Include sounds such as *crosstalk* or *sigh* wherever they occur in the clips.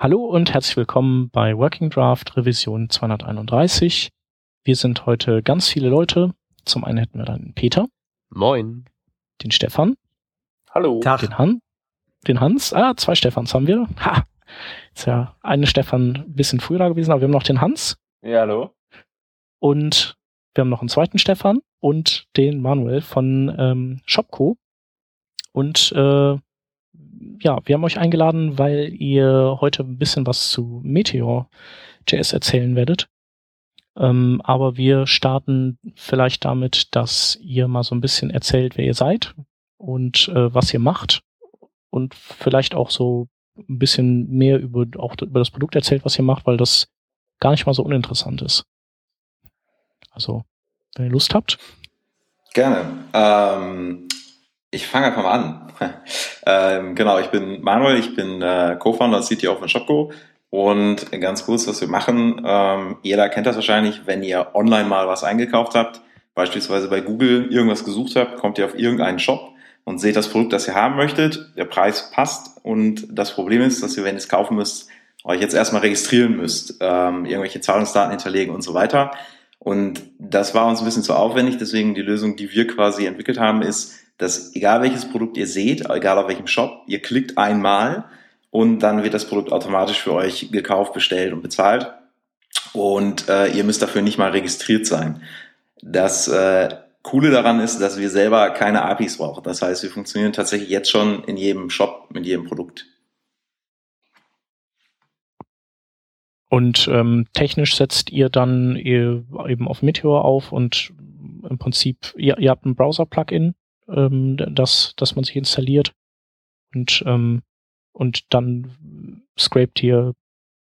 Hallo und herzlich willkommen bei Working Draft Revision 231. Wir sind heute ganz viele Leute. Zum einen hätten wir dann den Peter. Moin. Den Stefan. Hallo. Tag. Den, Han den Hans. Ah, zwei Stefans haben wir. Ha! Ist ja eine Stefan ein bisschen früher da gewesen, aber wir haben noch den Hans. Ja, hallo. Und wir haben noch einen zweiten Stefan und den Manuel von ähm, Shopco. Und äh, ja, wir haben euch eingeladen, weil ihr heute ein bisschen was zu Meteor.js erzählen werdet. Ähm, aber wir starten vielleicht damit, dass ihr mal so ein bisschen erzählt, wer ihr seid und äh, was ihr macht und vielleicht auch so ein bisschen mehr über auch über das Produkt erzählt, was ihr macht, weil das gar nicht mal so uninteressant ist. Also, wenn ihr Lust habt. Gerne. Ähm, ich fange einfach mal an. *laughs* ähm, genau, ich bin Manuel, ich bin äh, Co-Founder und CTO von Shopgo. Und ganz kurz, was wir machen, ähm, jeder kennt das wahrscheinlich, wenn ihr online mal was eingekauft habt, beispielsweise bei Google irgendwas gesucht habt, kommt ihr auf irgendeinen Shop und seht das Produkt, das ihr haben möchtet, der Preis passt und das Problem ist, dass ihr, wenn ihr es kaufen müsst, euch jetzt erstmal registrieren müsst, ähm, irgendwelche Zahlungsdaten hinterlegen und so weiter. Und das war uns ein bisschen zu aufwendig, deswegen die Lösung, die wir quasi entwickelt haben, ist, dass egal welches Produkt ihr seht, egal auf welchem Shop, ihr klickt einmal und dann wird das Produkt automatisch für euch gekauft, bestellt und bezahlt. Und äh, ihr müsst dafür nicht mal registriert sein. Das äh, Coole daran ist, dass wir selber keine APIs brauchen. Das heißt, wir funktionieren tatsächlich jetzt schon in jedem Shop mit jedem Produkt. Und ähm, technisch setzt ihr dann eben auf Meteor auf und im Prinzip, ihr, ihr habt ein Browser-Plugin, ähm, das, das man sich installiert und, ähm, und dann scrapt ihr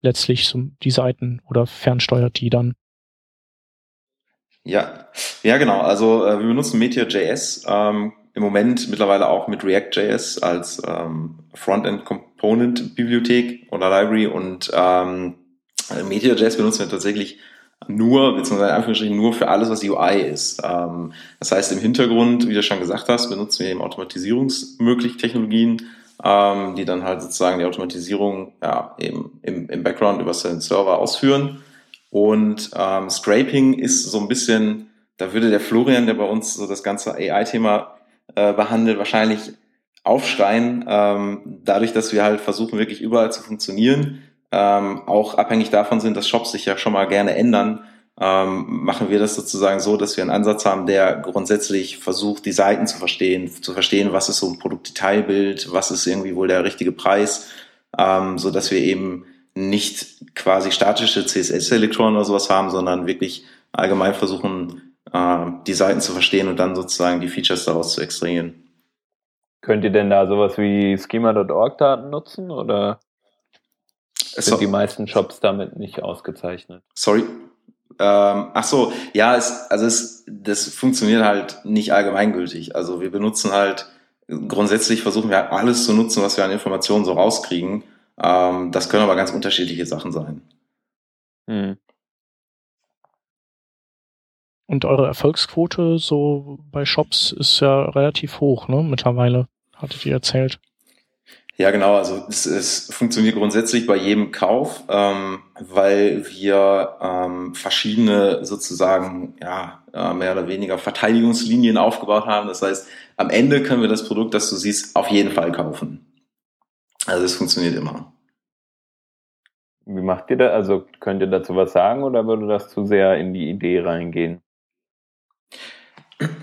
letztlich so die Seiten oder fernsteuert die dann. Ja, ja genau. Also äh, wir benutzen Meteor.js ähm, im Moment mittlerweile auch mit React.js als ähm, Frontend Component Bibliothek oder Library und ähm, Meteor.js benutzen wir tatsächlich nur, beziehungsweise in Anführungsstrichen nur für alles, was UI ist. Ähm, das heißt, im Hintergrund, wie du schon gesagt hast, benutzen wir eben automatisierungsmögliche Technologien, ähm, die dann halt sozusagen die Automatisierung ja, eben im, im Background über den Server ausführen. Und ähm, Scraping ist so ein bisschen, da würde der Florian, der bei uns so das ganze AI-Thema äh, behandelt, wahrscheinlich aufschreien, ähm, dadurch, dass wir halt versuchen, wirklich überall zu funktionieren ähm, auch abhängig davon sind, dass Shops sich ja schon mal gerne ändern, ähm, machen wir das sozusagen so, dass wir einen Ansatz haben, der grundsätzlich versucht, die Seiten zu verstehen, zu verstehen, was ist so ein Produktdetailbild, was ist irgendwie wohl der richtige Preis, ähm, so dass wir eben nicht quasi statische CSS-Elektronen oder sowas haben, sondern wirklich allgemein versuchen, äh, die Seiten zu verstehen und dann sozusagen die Features daraus zu extrahieren. Könnt ihr denn da sowas wie schema.org Daten nutzen oder? Sind so, die meisten Shops damit nicht ausgezeichnet. Sorry. Ähm, ach so, ja, es, also es, das funktioniert halt nicht allgemeingültig. Also wir benutzen halt, grundsätzlich versuchen wir halt alles zu nutzen, was wir an Informationen so rauskriegen. Ähm, das können aber ganz unterschiedliche Sachen sein. Hm. Und eure Erfolgsquote so bei Shops ist ja relativ hoch, ne? Mittlerweile, hattet ihr erzählt. Ja, genau. Also es, es funktioniert grundsätzlich bei jedem Kauf, ähm, weil wir ähm, verschiedene sozusagen ja äh, mehr oder weniger Verteidigungslinien aufgebaut haben. Das heißt, am Ende können wir das Produkt, das du siehst, auf jeden Fall kaufen. Also es funktioniert immer. Wie macht ihr das? Also könnt ihr dazu was sagen oder würde das zu sehr in die Idee reingehen?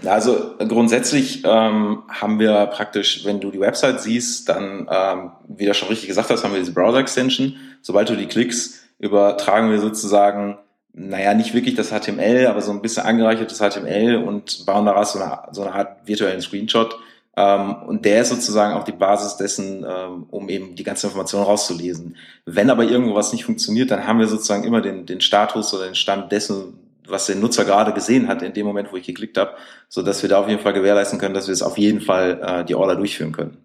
Also grundsätzlich ähm, haben wir praktisch, wenn du die Website siehst, dann, ähm, wie du schon richtig gesagt hast, haben wir diese Browser-Extension. Sobald du die klickst, übertragen wir sozusagen, naja, nicht wirklich das HTML, aber so ein bisschen angereichertes HTML und bauen daraus so eine, so eine Art virtuellen Screenshot. Ähm, und der ist sozusagen auch die Basis dessen, ähm, um eben die ganze Information rauszulesen. Wenn aber irgendwo was nicht funktioniert, dann haben wir sozusagen immer den, den Status oder den Stand dessen, was der Nutzer gerade gesehen hat in dem Moment, wo ich geklickt habe, so dass wir da auf jeden Fall gewährleisten können, dass wir es auf jeden Fall äh, die Order durchführen können.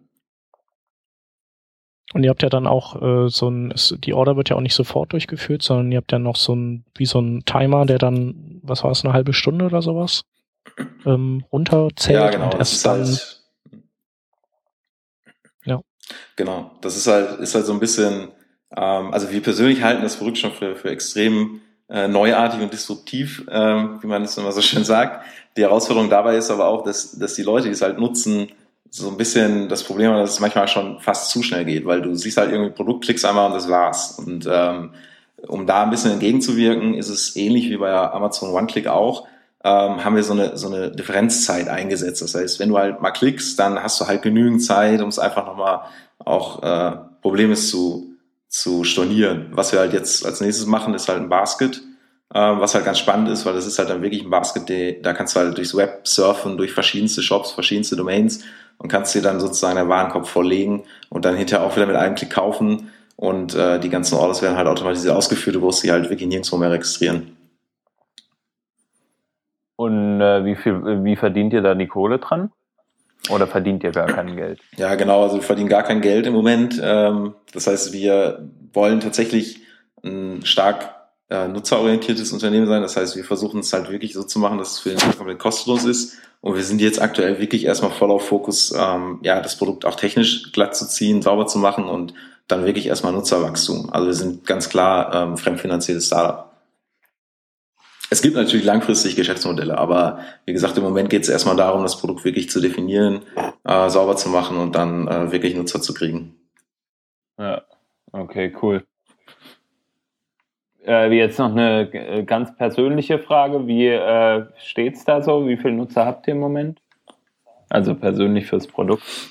Und ihr habt ja dann auch äh, so ein, die Order wird ja auch nicht sofort durchgeführt, sondern ihr habt ja noch so ein, wie so ein Timer, der dann, was war es, eine halbe Stunde oder sowas, *clears throat* ähm, runterzählt ja, genau, und erst dann. Halt, ja. Genau. Das ist halt, ist halt so ein bisschen, Ähm, also wir persönlich halten das Produkt schon für, für extrem äh, neuartig und disruptiv, äh, wie man es immer so schön sagt. Die Herausforderung dabei ist aber auch, dass, dass die Leute, die es halt nutzen, so ein bisschen das Problem, dass es manchmal schon fast zu schnell geht, weil du siehst halt irgendwie Produkt, klickst einmal und das war's. Und ähm, um da ein bisschen entgegenzuwirken, ist es ähnlich wie bei Amazon One-Click auch, ähm, haben wir so eine, so eine Differenzzeit eingesetzt. Das heißt, wenn du halt mal klickst, dann hast du halt genügend Zeit, um es einfach nochmal auch äh, Probleme zu, zu stornieren. Was wir halt jetzt als nächstes machen, ist halt ein Basket, ähm, was halt ganz spannend ist, weil das ist halt dann wirklich ein Basket, da kannst du halt durchs Web surfen, durch verschiedenste Shops, verschiedenste Domains und kannst dir dann sozusagen deinen Warenkorb vorlegen und dann hinterher auch wieder mit einem Klick kaufen und äh, die ganzen Orders werden halt automatisiert ausgeführt, du musst sie halt wirklich nirgendwo mehr registrieren. Und äh, wie viel, wie verdient ihr da die Kohle dran? Oder verdient ihr gar kein Geld? Ja, genau, also wir verdienen gar kein Geld im Moment. Ähm, das heißt, wir wollen tatsächlich ein stark äh, nutzerorientiertes Unternehmen sein. Das heißt, wir versuchen es halt wirklich so zu machen, dass es für den komplett kostenlos ist. Und wir sind jetzt aktuell wirklich erstmal voll auf Fokus, ähm, ja, das Produkt auch technisch glatt zu ziehen, sauber zu machen und dann wirklich erstmal Nutzerwachstum. Also wir sind ganz klar ähm, fremdfinanziertes Startup. Es gibt natürlich langfristig Geschäftsmodelle, aber wie gesagt, im Moment geht es erstmal darum, das Produkt wirklich zu definieren, äh, sauber zu machen und dann äh, wirklich Nutzer zu kriegen. Ja, okay, cool. Äh, jetzt noch eine äh, ganz persönliche Frage. Wie äh, steht es da so? Wie viele Nutzer habt ihr im Moment? Also persönlich fürs Produkt? *laughs*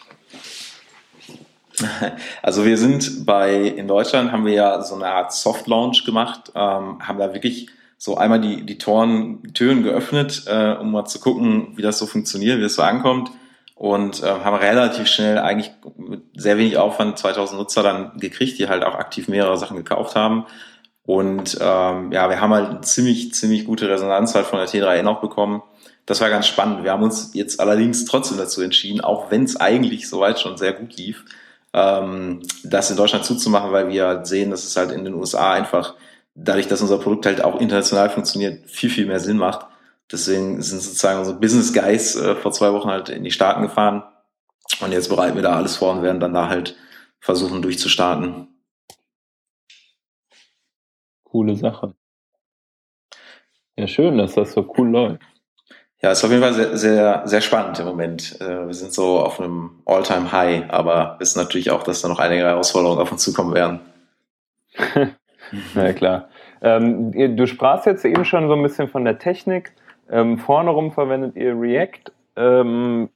Also wir sind bei, in Deutschland haben wir ja so eine Art Soft Launch gemacht, ähm, haben da wirklich so einmal die, die Toren, Türen geöffnet, äh, um mal zu gucken, wie das so funktioniert, wie das so ankommt. Und äh, haben relativ schnell eigentlich mit sehr wenig Aufwand 2000 Nutzer dann gekriegt, die halt auch aktiv mehrere Sachen gekauft haben. Und ähm, ja, wir haben halt ziemlich, ziemlich gute Resonanz halt von der T3N auch bekommen. Das war ganz spannend. Wir haben uns jetzt allerdings trotzdem dazu entschieden, auch wenn es eigentlich soweit schon sehr gut lief, ähm, das in Deutschland zuzumachen, weil wir sehen, dass es halt in den USA einfach dadurch, dass unser Produkt halt auch international funktioniert, viel, viel mehr Sinn macht. Deswegen sind sozusagen unsere Business Guys äh, vor zwei Wochen halt in die Staaten gefahren. Und jetzt bereiten wir da alles vor und werden dann da halt versuchen durchzustarten. Coole Sache. Ja, schön, dass das so cool läuft. Ja, ist auf jeden Fall sehr, sehr, sehr spannend im Moment. Äh, wir sind so auf einem All-Time-High, aber wissen natürlich auch, dass da noch einige Herausforderungen auf uns zukommen werden. *laughs* *laughs* Na klar. Ähm, du sprachst jetzt eben schon so ein bisschen von der Technik. Ähm, vorne rum verwendet ihr React, ähm,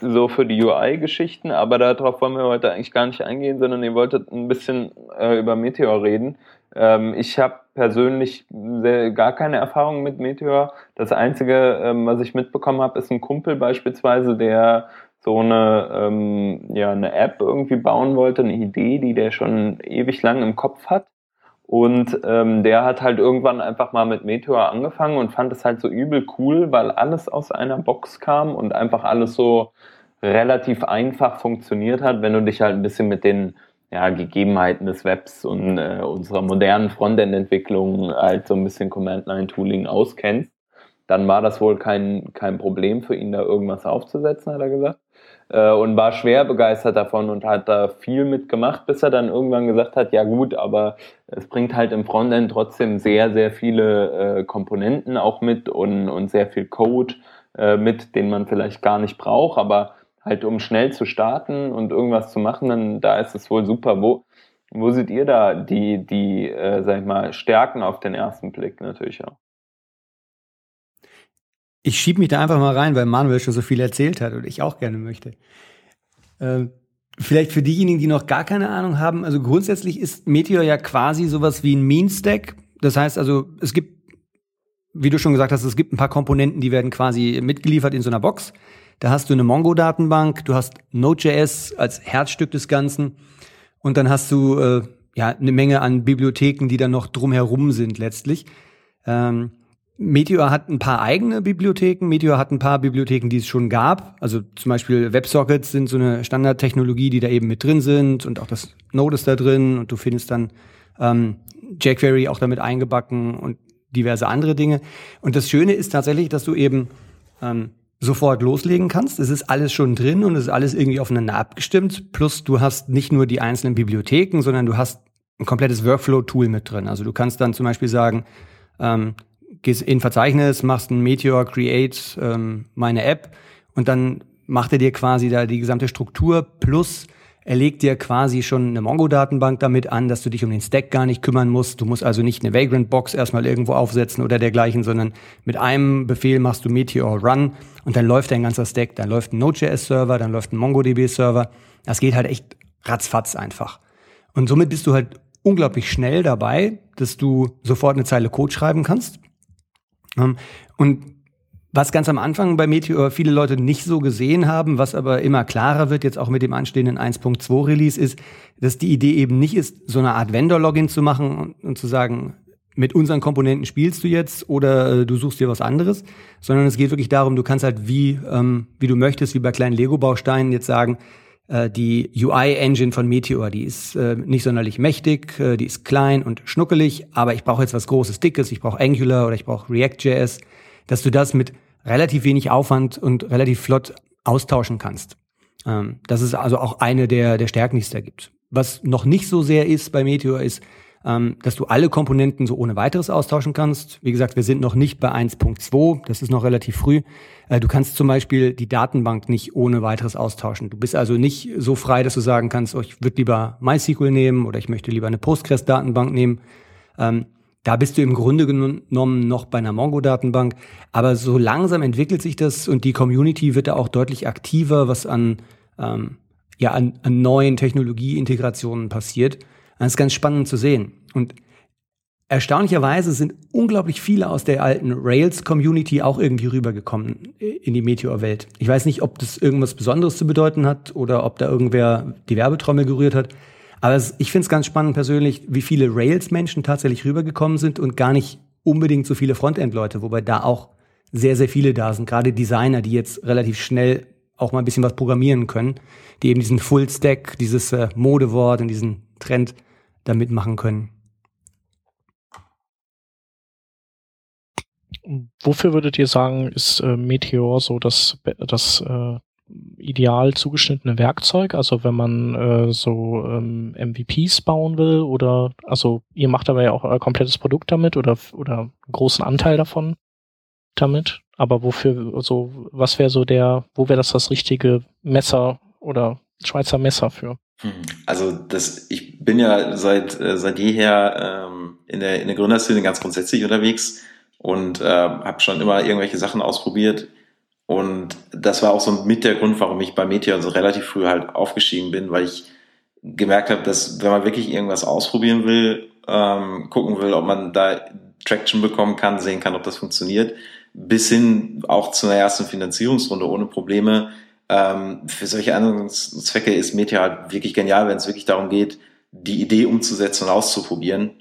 so für die UI-Geschichten, aber darauf wollen wir heute eigentlich gar nicht eingehen, sondern ihr wolltet ein bisschen äh, über Meteor reden. Ähm, ich habe persönlich sehr, gar keine Erfahrung mit Meteor. Das Einzige, ähm, was ich mitbekommen habe, ist ein Kumpel beispielsweise, der so eine, ähm, ja, eine App irgendwie bauen wollte, eine Idee, die der schon ewig lang im Kopf hat. Und ähm, der hat halt irgendwann einfach mal mit Meteor angefangen und fand es halt so übel cool, weil alles aus einer Box kam und einfach alles so relativ einfach funktioniert hat, wenn du dich halt ein bisschen mit den ja, Gegebenheiten des Webs und äh, unserer modernen Frontend-Entwicklung halt so ein bisschen Command-Line-Tooling auskennst, dann war das wohl kein, kein Problem für ihn, da irgendwas aufzusetzen, hat er gesagt äh, und war schwer begeistert davon und hat da viel mitgemacht, bis er dann irgendwann gesagt hat, ja gut, aber es bringt halt im Frontend trotzdem sehr, sehr viele äh, Komponenten auch mit und, und sehr viel Code äh, mit, den man vielleicht gar nicht braucht, aber halt um schnell zu starten und irgendwas zu machen, dann da ist es wohl super. Wo, wo seht ihr da die, die äh, sag ich mal, Stärken auf den ersten Blick natürlich auch? Ich schieb mich da einfach mal rein, weil Manuel schon so viel erzählt hat und ich auch gerne möchte. Ähm, vielleicht für diejenigen, die noch gar keine Ahnung haben, also grundsätzlich ist Meteor ja quasi sowas wie ein Mean-Stack. Das heißt also, es gibt, wie du schon gesagt hast, es gibt ein paar Komponenten, die werden quasi mitgeliefert in so einer Box. Da hast du eine Mongo-Datenbank, du hast Node.js als Herzstück des Ganzen und dann hast du äh, ja eine Menge an Bibliotheken, die dann noch drumherum sind letztlich. Ähm, Meteor hat ein paar eigene Bibliotheken. Meteor hat ein paar Bibliotheken, die es schon gab. Also zum Beispiel WebSockets sind so eine Standardtechnologie, die da eben mit drin sind und auch das Node ist da drin und du findest dann ähm, jQuery auch damit eingebacken und diverse andere Dinge. Und das Schöne ist tatsächlich, dass du eben ähm, sofort loslegen kannst. Es ist alles schon drin und es ist alles irgendwie aufeinander abgestimmt. Plus du hast nicht nur die einzelnen Bibliotheken, sondern du hast ein komplettes Workflow-Tool mit drin. Also du kannst dann zum Beispiel sagen, ähm, gehst in Verzeichnis, machst ein Meteor Create ähm, meine App und dann macht er dir quasi da die gesamte Struktur plus er legt dir quasi schon eine Mongo-Datenbank damit an, dass du dich um den Stack gar nicht kümmern musst. Du musst also nicht eine Vagrant-Box erstmal irgendwo aufsetzen oder dergleichen, sondern mit einem Befehl machst du Meteor Run und dann läuft dein ganzer Stack. Dann läuft ein Node.js-Server, dann läuft ein MongoDB-Server. Das geht halt echt ratzfatz einfach. Und somit bist du halt unglaublich schnell dabei, dass du sofort eine Zeile Code schreiben kannst. Ähm, und was ganz am Anfang bei Meteor viele Leute nicht so gesehen haben, was aber immer klarer wird, jetzt auch mit dem anstehenden 1.2 Release, ist, dass die Idee eben nicht ist, so eine Art Vendor-Login zu machen und, zu sagen, mit unseren Komponenten spielst du jetzt oder äh, du suchst dir was anderes, sondern es geht wirklich darum, du kannst halt wie, ähm, wie du möchtest, wie bei kleinen Lego-Bausteinen jetzt sagen, die UI-Engine von Meteor, die ist äh, nicht sonderlich mächtig, äh, die ist klein und schnuckelig, aber ich brauche jetzt was Großes, Dickes, ich brauche Angular oder ich brauche React.js dass du das mit relativ wenig Aufwand und relativ flott austauschen kannst. Ähm, das ist also auch eine der, der Stärken, die es da gibt. Was noch nicht so sehr ist bei Meteor ist, ähm, dass du alle Komponenten so ohne weiteres austauschen kannst. Wie gesagt, wir sind noch nicht bei 1.2, das ist noch relativ früh. Äh, du kannst zum Beispiel die Datenbank nicht ohne weiteres austauschen. Du bist also nicht so frei, dass du sagen kannst, oh, ich würde lieber MySQL nehmen oder ich möchte lieber eine Postgres-Datenbank nehmen. Ähm, da bist du im Grunde genommen noch bei einer Mongo-Datenbank. Aber so langsam entwickelt sich das und die Community wird da auch deutlich aktiver, was an, ähm, ja, an, an neuen Technologieintegrationen passiert. Das ist ganz spannend zu sehen. Und erstaunlicherweise sind unglaublich viele aus der alten Rails-Community auch irgendwie rübergekommen in die Meteor-Welt. Ich weiß nicht, ob das irgendwas Besonderes zu bedeuten hat oder ob da irgendwer die Werbetrommel gerührt hat. Aber ich finde es ganz spannend persönlich, wie viele Rails-Menschen tatsächlich rübergekommen sind und gar nicht unbedingt so viele Frontend-Leute, wobei da auch sehr, sehr viele da sind. Gerade Designer, die jetzt relativ schnell auch mal ein bisschen was programmieren können, die eben diesen Full-Stack, dieses äh, Modewort und diesen Trend da mitmachen können. Wofür würdet ihr sagen, ist äh, Meteor so das, das äh, ideal zugeschnittene Werkzeug? Also wenn man äh, so ähm, MVPs bauen will oder also ihr macht aber ja auch euer komplettes Produkt damit oder oder einen großen Anteil davon damit. Aber wofür, also was wäre so der, wo wäre das das richtige Messer oder Schweizer Messer für? Hm. Also das, ich bin ja seit äh, seit jeher ähm, in der in der Gründerszene ganz grundsätzlich unterwegs und äh, habe schon immer irgendwelche Sachen ausprobiert und das war auch so mit der Grund, warum ich bei Meteor so relativ früh halt aufgestiegen bin, weil ich gemerkt habe, dass wenn man wirklich irgendwas ausprobieren will, ähm, gucken will, ob man da Traction bekommen kann, sehen kann, ob das funktioniert, bis hin auch zu einer ersten Finanzierungsrunde ohne Probleme. Ähm, für solche anderen Zwecke ist Meteor halt wirklich genial, wenn es wirklich darum geht, die Idee umzusetzen und auszuprobieren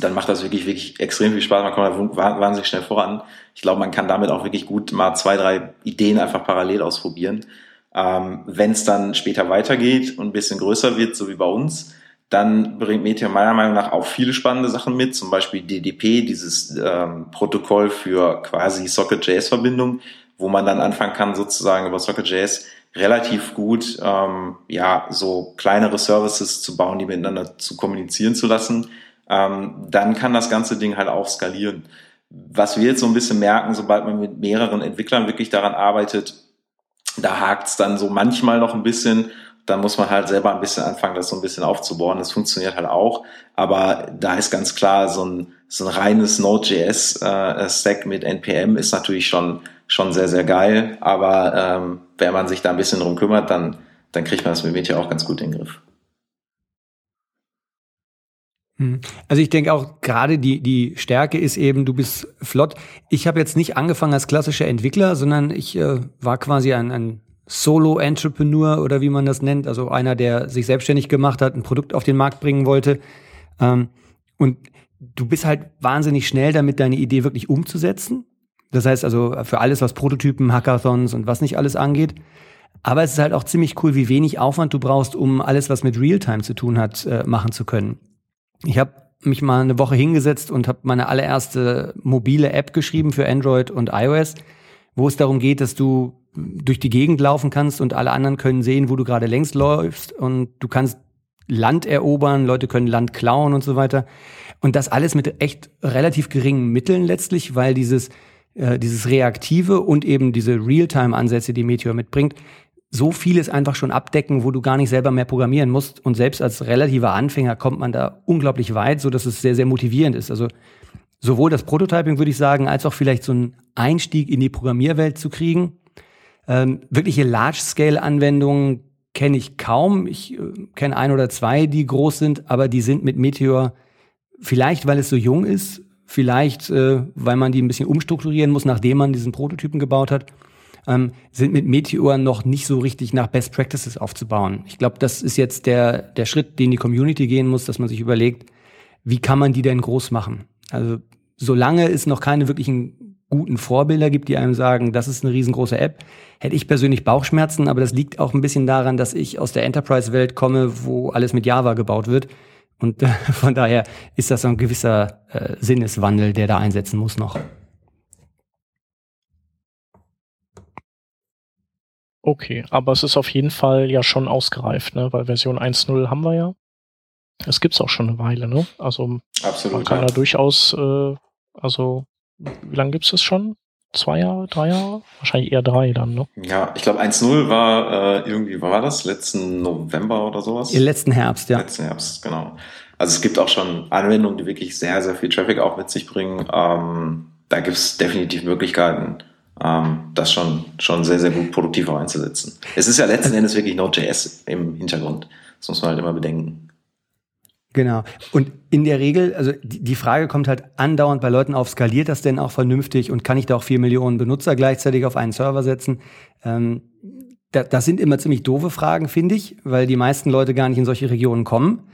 dann macht das wirklich, wirklich extrem viel Spaß. Man kommt wahnsinnig schnell voran. Ich glaube, man kann damit auch wirklich gut mal zwei, drei Ideen einfach parallel ausprobieren. Ähm, Wenn es dann später weitergeht und ein bisschen größer wird, so wie bei uns, dann bringt Meteor meiner Meinung nach auch viele spannende Sachen mit, zum Beispiel DDP, dieses ähm, Protokoll für quasi Socket.js-Verbindung, wo man dann anfangen kann, sozusagen über Socket.js relativ gut ähm, ja so kleinere Services zu bauen, die miteinander zu kommunizieren zu lassen ähm, dann kann das ganze Ding halt auch skalieren. Was wir jetzt so ein bisschen merken, sobald man mit mehreren Entwicklern wirklich daran arbeitet, da hakt's dann so manchmal noch ein bisschen. Da muss man halt selber ein bisschen anfangen, das so ein bisschen aufzubauen. Das funktioniert halt auch. Aber da ist ganz klar, so ein, so ein reines Node.js-Stack äh, mit NPM ist natürlich schon, schon sehr, sehr geil. Aber ähm, wenn man sich da ein bisschen drum kümmert, dann, dann kriegt man das mit Meteor auch ganz gut in den Griff. Hm. Also ich denke auch gerade die, die Stärke ist eben, du bist flott. Ich habe jetzt nicht angefangen als klassischer Entwickler, sondern ich äh, war quasi ein, ein Solo-Entrepreneur oder wie man das nennt, also einer, der sich selbstständig gemacht hat, ein Produkt auf den Markt bringen wollte. Ähm, und du bist halt wahnsinnig schnell damit, deine Idee wirklich umzusetzen. Das heißt also für alles, was Prototypen, Hackathons und was nicht alles angeht. Aber es ist halt auch ziemlich cool, wie wenig Aufwand du brauchst, um alles, was mit Realtime zu tun hat, äh, machen zu können. Ich habe mich mal eine Woche hingesetzt und habe meine allererste mobile App geschrieben für Android und iOS, wo es darum geht, dass du durch die Gegend laufen kannst und alle anderen können sehen, wo du gerade längst läufst und du kannst Land erobern, Leute können Land klauen und so weiter. Und das alles mit echt relativ geringen Mitteln letztlich, weil dieses, äh, dieses Reaktive und eben diese Realtime-Ansätze, die Meteor mitbringt, so vieles einfach schon abdecken, wo du gar nicht selber mehr programmieren musst. Und selbst als relativer Anfänger kommt man da unglaublich weit, so dass es sehr, sehr motivierend ist. Also sowohl das Prototyping, würde ich sagen, als auch vielleicht so einen Einstieg in die Programmierwelt zu kriegen. Ähm, wirkliche Large-Scale-Anwendungen kenne ich kaum. Ich äh, kenne ein oder zwei, die groß sind, aber die sind mit Meteor vielleicht, weil es so jung ist, vielleicht, äh, weil man die ein bisschen umstrukturieren muss, nachdem man diesen Prototypen gebaut hat ähm, sind mit Meteor noch nicht so richtig nach Best Practices aufzubauen. Ich glaube, das ist jetzt der, der Schritt, den die Community gehen muss, dass man sich überlegt, wie kann man die denn groß machen? Also solange es noch keine wirklichen guten Vorbilder gibt, die einem sagen, das ist eine riesengroße App, hätte ich persönlich Bauchschmerzen, aber das liegt auch ein bisschen daran, dass ich aus der Enterprise-Welt komme, wo alles mit Java gebaut wird. Und äh, *laughs* von daher ist das so ein gewisser äh, Sinneswandel, der da einsetzen muss noch. Okay, aber es ist auf jeden Fall ja schon ausgereift, ne? Weil Version 1.0 haben wir ja. Es gibt's auch schon eine Weile, ne? Also Absolut, man kann ja. da durchaus, äh, also wie lange gibt's es schon? Zwei Jahre, drei Jahre? Wahrscheinlich eher drei dann, ne? Ja, ich glaube 1.0 war äh, irgendwie, wann war das? Letzten November oder sowas? Im letzten Herbst, ja. Letzten Herbst, genau. Also es gibt auch schon Anwendungen, die wirklich sehr, sehr viel Traffic auch mit sich bringen. Ähm, da gibt es definitiv Möglichkeiten, ähm, das schon, schon sehr, sehr gut produktiv einzusetzen. Es ist ja letzten *laughs* Endes wirklich Node.js im Hintergrund. Das muss man halt immer bedenken. Genau. Und in der Regel, also die Frage kommt halt andauernd bei Leuten auf, skaliert das denn auch vernünftig und kann ich da auch vier Millionen Benutzer gleichzeitig auf einen Server setzen? Ähm, da, das sind immer ziemlich doofe Fragen, finde ich, weil die meisten Leute gar nicht in solche Regionen kommen.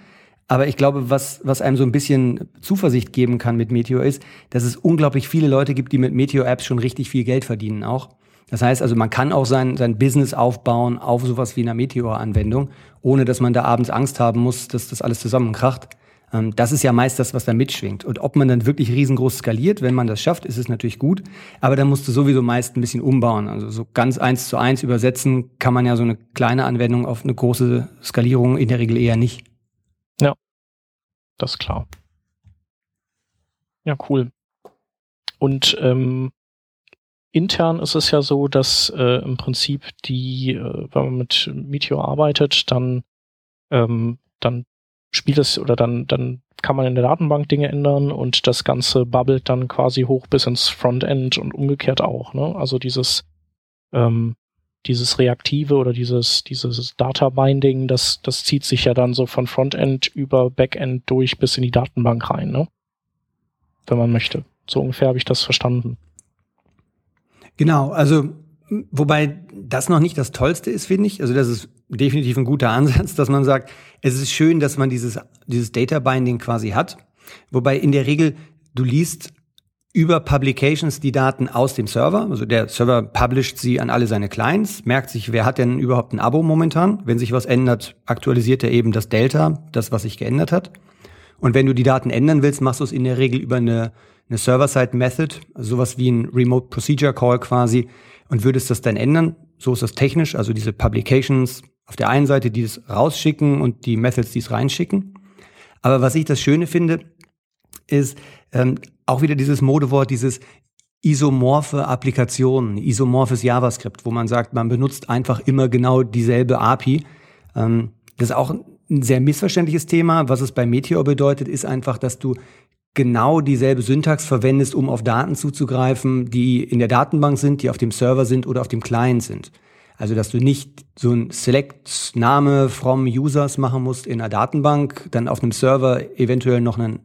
Aber ich glaube, was, was einem so ein bisschen Zuversicht geben kann mit Meteor ist, dass es unglaublich viele Leute gibt, die mit Meteor-Apps schon richtig viel Geld verdienen auch. Das heißt also, man kann auch sein, sein Business aufbauen auf sowas wie einer Meteor-Anwendung, ohne dass man da abends Angst haben muss, dass das alles zusammenkracht. Ähm, Das ist ja meist das, was da mitschwingt. Und ob man dann wirklich riesengroß skaliert, wenn man das schafft, ist es natürlich gut. Aber dann musst du sowieso meist ein bisschen umbauen. Also so ganz eins zu eins übersetzen kann man ja so eine kleine Anwendung auf eine große Skalierung in der Regel eher nicht. Das ist klar. Ja, cool. Und ähm, intern ist es ja so, dass äh, im Prinzip die, äh, wenn man mit Meteor arbeitet, dann, ähm, dann spielt es oder dann, dann kann man in der Datenbank Dinge ändern und das Ganze bubbelt dann quasi hoch bis ins Frontend und umgekehrt auch. Ne? Also dieses, ähm, dieses Reaktive oder dieses, dieses Data Binding, das, das zieht sich ja dann so von Frontend über Backend durch bis in die Datenbank rein, ne? Wenn man möchte. So ungefähr habe ich das verstanden. Genau, also wobei das noch nicht das Tollste ist, finde ich. Also das ist definitiv ein guter *laughs* Ansatz, dass man sagt, es ist schön, dass man dieses, dieses Data Binding quasi hat. Wobei in der Regel du liest über Publications die Daten aus dem Server. Also der Server publisht sie an alle seine Clients, merkt sich, wer hat denn überhaupt ein Abo momentan. Wenn sich was ändert, aktualisiert er eben das Delta, das, was sich geändert hat. Und wenn du die Daten ändern willst, machst du es in der Regel über eine, eine Server-Side-Method, sowas wie ein Remote Procedure Call quasi, und würdest das dann ändern. So ist das technisch, also diese Publications auf der einen Seite, die es rausschicken und die Methods, die es reinschicken. Aber was ich das Schöne finde, ist ähm, auch wieder dieses Modewort, dieses isomorphe Applikationen, isomorphes JavaScript, wo man sagt, man benutzt einfach immer genau dieselbe API. Ähm, das ist auch ein sehr missverständliches Thema. Was es bei Meteor bedeutet, ist einfach, dass du genau dieselbe Syntax verwendest, um auf Daten zuzugreifen, die in der Datenbank sind, die auf dem Server sind oder auf dem Client sind. Also, dass du nicht so ein Select-Name from Users machen musst in einer Datenbank, dann auf einem Server eventuell noch einen,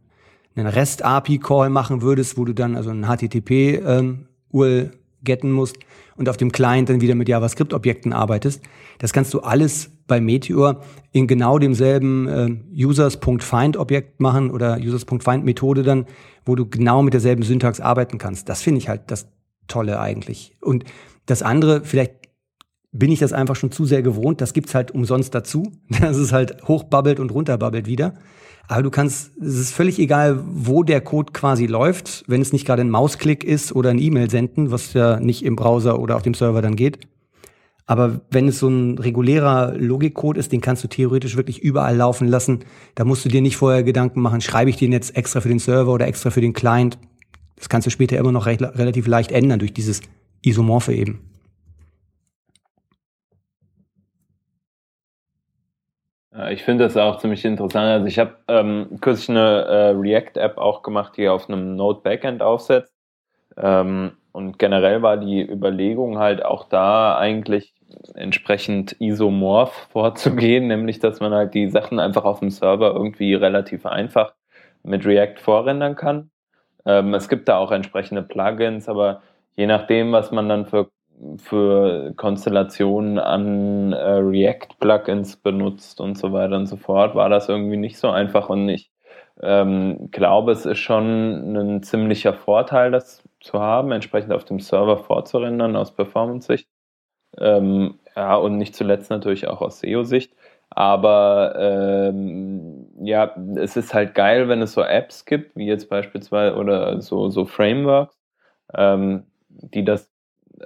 einen REST-API-Call machen würdest, wo du dann also einen HTTP-URL getten musst und auf dem Client dann wieder mit JavaScript-Objekten arbeitest. Das kannst du alles bei Meteor in genau demselben äh, Users.find-Objekt machen oder Users.find-Methode dann, wo du genau mit derselben Syntax arbeiten kannst. Das finde ich halt das Tolle eigentlich. Und das andere, vielleicht bin ich das einfach schon zu sehr gewohnt, das gibt's halt umsonst dazu. *laughs* Das ist halt hochbabbelt und runterbabbelt wieder. Aber du kannst, es ist völlig egal, wo der Code quasi läuft, wenn es nicht gerade ein Mausklick ist oder ein E-Mail senden, was ja nicht im Browser oder auf dem Server dann geht. Aber wenn es so ein regulärer Logikcode ist, den kannst du theoretisch wirklich überall laufen lassen. Da musst du dir nicht vorher Gedanken machen, schreibe ich den jetzt extra für den Server oder extra für den Client. Das kannst du später immer noch recht, relativ leicht ändern durch dieses Isomorphe eben. Ich finde das auch ziemlich interessant. Also ich habe ähm, kürzlich eine äh, React-App auch gemacht, die auf einem Node-Backend aufsetzt. Ähm, und generell war die Überlegung halt auch da eigentlich entsprechend isomorph *laughs* vorzugehen, nämlich dass man halt die Sachen einfach auf dem Server irgendwie relativ einfach mit React vorrendern kann. Ähm, es gibt da auch entsprechende Plugins, aber je nachdem, was man dann für für Konstellationen an äh, React-Plugins benutzt und so weiter und so fort, war das irgendwie nicht so einfach und ich ähm, glaube, es ist schon ein ziemlicher Vorteil, das zu haben, entsprechend auf dem Server vorzurendern aus Performance-Sicht. Ähm, ja, und nicht zuletzt natürlich auch aus SEO-Sicht. Aber ähm, ja, es ist halt geil, wenn es so Apps gibt, wie jetzt beispielsweise oder so, so Frameworks, ähm, die das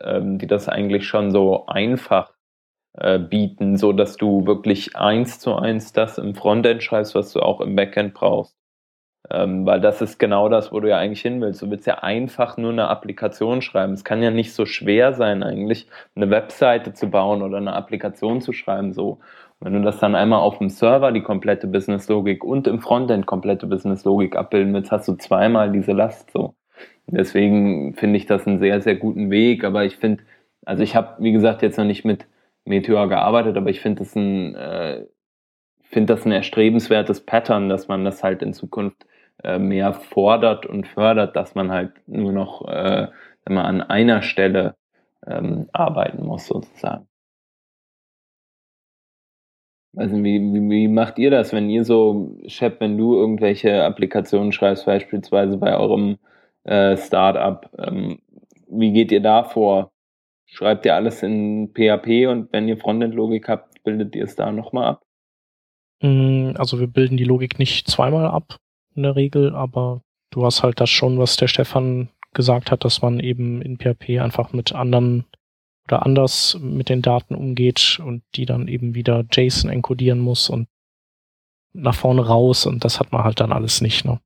ähm, die das eigentlich schon so einfach äh, bieten, so dass du wirklich eins zu eins das im Frontend schreibst, was du auch im Backend brauchst. Ähm, weil das ist genau das, wo du ja eigentlich hin willst. Du willst ja einfach nur eine Applikation schreiben. Es kann ja nicht so schwer sein, eigentlich eine Webseite zu bauen oder eine Applikation zu schreiben. So. wenn du das dann einmal auf dem Server die komplette Business-Logik und im Frontend komplette Business-Logik abbilden willst, hast du zweimal diese Last so. Deswegen finde ich das einen sehr, sehr guten Weg. Aber ich finde, also ich habe, wie gesagt, jetzt noch nicht mit Meteor gearbeitet, aber ich finde das ein, äh, finde das ein erstrebenswertes Pattern, dass man das halt in Zukunft äh, mehr fordert und fördert, dass man halt nur noch äh, wenn an einer Stelle ähm, arbeiten muss, sozusagen. Also wie, wie, wie macht ihr das, wenn ihr so, Shep, wenn du irgendwelche Applikationen schreibst, beispielsweise bei eurem äh, Startup. Ähm, wie geht ihr da vor? Schreibt ihr alles in PHP und wenn ihr Frontend-Logik habt, bildet ihr es da nochmal ab? Mm, also wir bilden die Logik nicht zweimal ab in der Regel, aber du hast halt das schon, was der Stefan gesagt hat, dass man eben in PHP einfach mit anderen oder anders mit den Daten umgeht und die dann eben wieder JSON encodieren muss und nach vorne raus und das hat man halt dann alles nicht. Ne?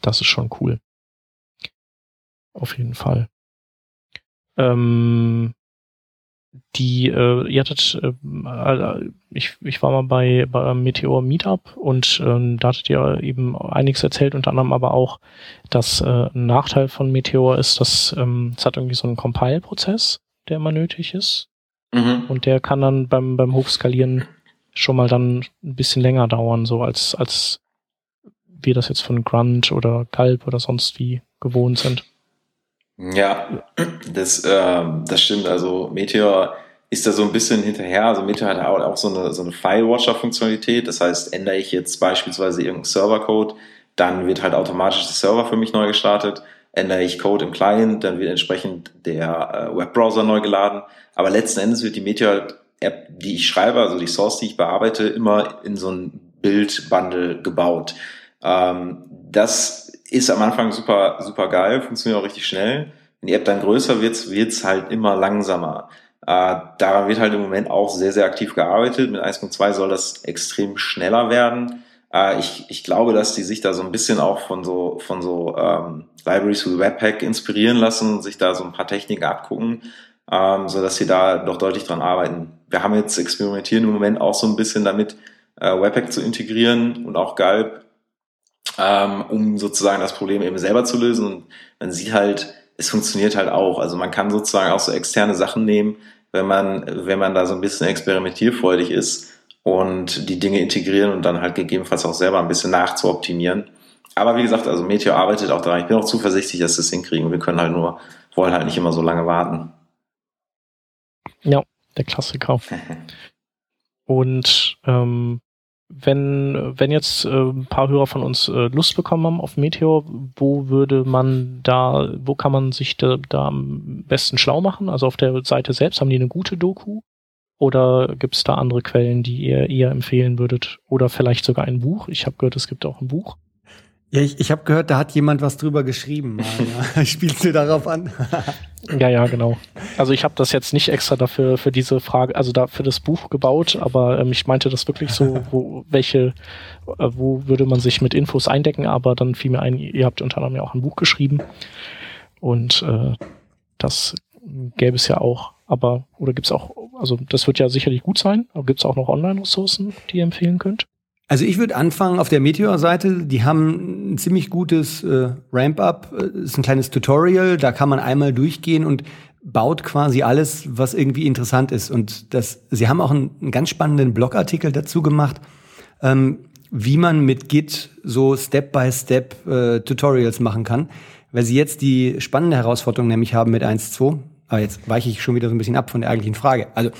Das ist schon cool auf jeden Fall. Ähm, die, äh, ihr hattet, äh, ich, ich war mal bei, bei Meteor Meetup und äh, da hattet ihr eben einiges erzählt, unter anderem aber auch, dass äh, ein Nachteil von Meteor ist, dass ähm, es hat irgendwie so einen Compile-Prozess, der immer nötig ist. Mhm. Und der kann dann beim, beim Hochskalieren schon mal dann ein bisschen länger dauern, so als, als wir das jetzt von Grunt oder Galb oder sonst wie gewohnt sind. Ja, das, äh, das stimmt. Also Meteor ist da so ein bisschen hinterher. Also Meteor hat auch so eine, so eine File-Watcher-Funktionalität. Das heißt, ändere ich jetzt beispielsweise irgendeinen Server-Code, dann wird halt automatisch der Server für mich neu gestartet. Ändere ich Code im Client, dann wird entsprechend der äh, Webbrowser neu geladen. Aber letzten Endes wird die Meteor-App, die ich schreibe, also die Source, die ich bearbeite, immer in so ein Bild-Bundle gebaut. Ähm, das ist am Anfang super, super geil, funktioniert auch richtig schnell. Wenn die App dann größer wird, wird's halt immer langsamer. Äh, daran wird halt im Moment auch sehr, sehr aktiv gearbeitet. Mit 1.2 soll das extrem schneller werden. Äh, ich, ich glaube, dass die sich da so ein bisschen auch von so, von so ähm, Libraries wie Webpack inspirieren lassen und sich da so ein paar Techniken abgucken, ähm, so dass sie da doch deutlich dran arbeiten. Wir haben jetzt experimentieren im Moment auch so ein bisschen damit, äh, Webpack zu integrieren und auch Galb ähm, um sozusagen das Problem eben selber zu lösen. Und man sieht halt, es funktioniert halt auch. Also man kann sozusagen auch so externe Sachen nehmen, wenn man, wenn man da so ein bisschen experimentierfreudig ist und die Dinge integrieren und dann halt gegebenenfalls auch selber ein bisschen nachzuoptimieren. Aber wie gesagt, also Meteor arbeitet auch daran. Ich bin auch zuversichtlich, dass wir es hinkriegen. Wir können halt nur, wollen halt nicht immer so lange warten. Ja, der Klassiker. *laughs* und ähm, wenn, wenn jetzt äh, ein paar Hörer von uns äh, Lust bekommen haben auf Meteor, wo würde man da, wo kann man sich da, da am besten schlau machen? Also auf der Seite selbst haben die eine gute Doku? Oder gibt es da andere Quellen, die ihr eher empfehlen würdet? Oder vielleicht sogar ein Buch? Ich habe gehört, es gibt auch ein Buch. Ja, ich, ich habe gehört, da hat jemand was drüber geschrieben. Ja. *laughs* *laughs* Spielst du darauf an? *laughs* ja, ja, genau. Also ich habe das jetzt nicht extra dafür für diese Frage, also da für das Buch gebaut, aber ähm, ich meinte das wirklich so, wo welche, äh, wo würde man sich mit Infos eindecken, aber dann fiel mir ein, ihr habt unter anderem ja auch ein Buch geschrieben und äh, das gäbe es ja auch, aber oder gibt es auch, also das wird ja sicherlich gut sein, aber gibt es auch noch Online-Ressourcen, die ihr empfehlen könnt? Also ich würde anfangen auf der Meteor-Seite. Die haben ein ziemlich gutes äh, Ramp-up. Das ist ein kleines Tutorial. Da kann man einmal durchgehen und baut quasi alles, was irgendwie interessant ist. Und das, sie haben auch einen, einen ganz spannenden Blogartikel dazu gemacht, ähm, wie man mit Git so Step-by-Step Step, äh, Tutorials machen kann. Weil sie jetzt die spannende Herausforderung nämlich haben mit 1.2. Aber jetzt weiche ich schon wieder so ein bisschen ab von der eigentlichen Frage. Also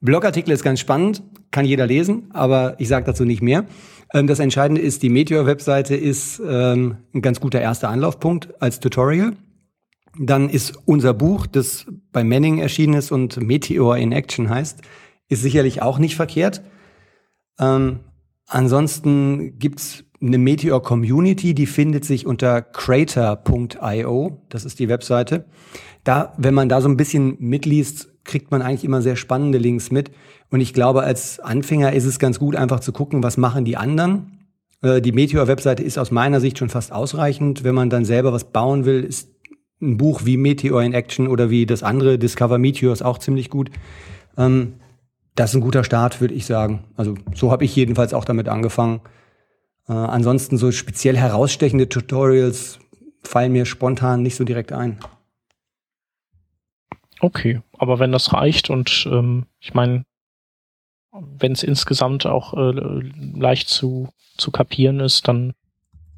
Blogartikel ist ganz spannend, kann jeder lesen, aber ich sage dazu nicht mehr. Ähm, das Entscheidende ist, die Meteor-Webseite ist ähm, ein ganz guter erster Anlaufpunkt als Tutorial. Dann ist unser Buch, das bei Manning erschienen ist und Meteor in Action heißt, ist sicherlich auch nicht verkehrt. Ähm, ansonsten gibt's eine Meteor Community, die findet sich unter crater.io. Das ist die Webseite. Da, wenn man da so ein bisschen mitliest, kriegt man eigentlich immer sehr spannende Links mit. Und ich glaube, als Anfänger ist es ganz gut, einfach zu gucken, was machen die anderen. Äh, die Meteor-Webseite ist aus meiner Sicht schon fast ausreichend. Wenn man dann selber was bauen will, ist ein Buch wie Meteor in Action oder wie das andere Discover Meteors auch ziemlich gut. Ähm, das ist ein guter Start, würde ich sagen. Also so habe ich jedenfalls auch damit angefangen. Äh, ansonsten so speziell herausstechende Tutorials fallen mir spontan nicht so direkt ein. Okay, aber wenn das reicht und ähm, ich meine, wenn es insgesamt auch äh, leicht zu, zu kapieren ist, dann